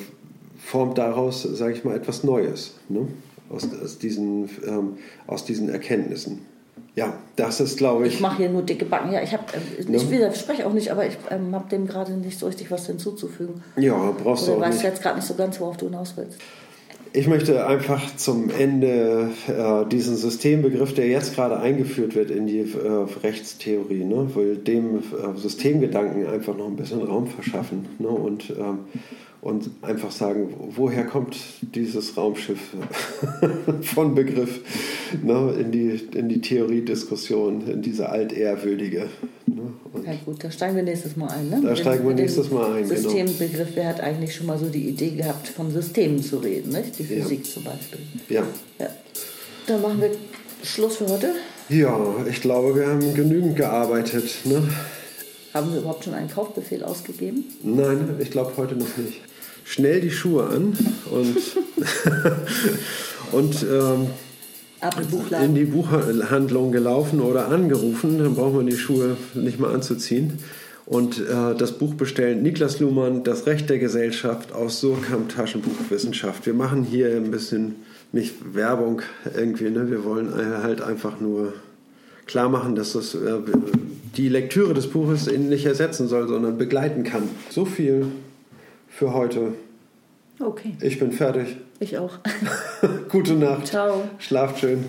formt daraus, sage ich mal, etwas Neues. Ne? aus, aus, diesen, ähm, aus diesen Erkenntnissen. Ja, das ist, glaube ich. Ich mache hier nur dicke Backen. Ja, ich, hab, äh, ich ne? widerspreche auch nicht, aber ich ähm, habe dem gerade nicht so richtig was hinzuzufügen. Ja, brauchst Oder du auch weißt nicht. jetzt gerade nicht so ganz, worauf du hinaus willst. Ich möchte einfach zum Ende äh, diesen Systembegriff, der jetzt gerade eingeführt wird in die äh, Rechtstheorie, ne, will dem äh, Systemgedanken einfach noch ein bisschen Raum verschaffen. Ne, und ähm, und einfach sagen, woher kommt dieses Raumschiff von Begriff ne, in, die, in die Theoriediskussion, in diese altehrwürdige. Ne, Ja gut, da steigen wir nächstes Mal ein. Ne? Da Mit steigen wir nächstes Mal ein, genau. Systembegriff, wer hat eigentlich schon mal so die Idee gehabt, von Systemen zu reden, nicht? Die Ja. Physik zum Beispiel. Ja. Ja. Dann machen wir Schluss für heute. Ja, ich glaube, wir haben genügend gearbeitet. Ne? Haben wir überhaupt schon einen Kaufbefehl ausgegeben? Nein, ich glaube heute noch nicht. Schnell die Schuhe an und, und ähm, im in die Buchhandlung gelaufen oder angerufen. Dann braucht man die Schuhe nicht mehr anzuziehen. Und äh, das Buch bestellen. Niklas Luhmann, Das Recht der Gesellschaft aus Surkamp Taschenbuchwissenschaft. Wir machen hier ein bisschen nicht Werbung irgendwie. Ne? Wir wollen halt einfach nur klar machen, dass das äh, die Lektüre des Buches ihn nicht ersetzen soll, sondern begleiten kann. So viel für heute. Okay, Ich bin fertig. ich auch. Gute Nacht. Ciao. Schlaft schön.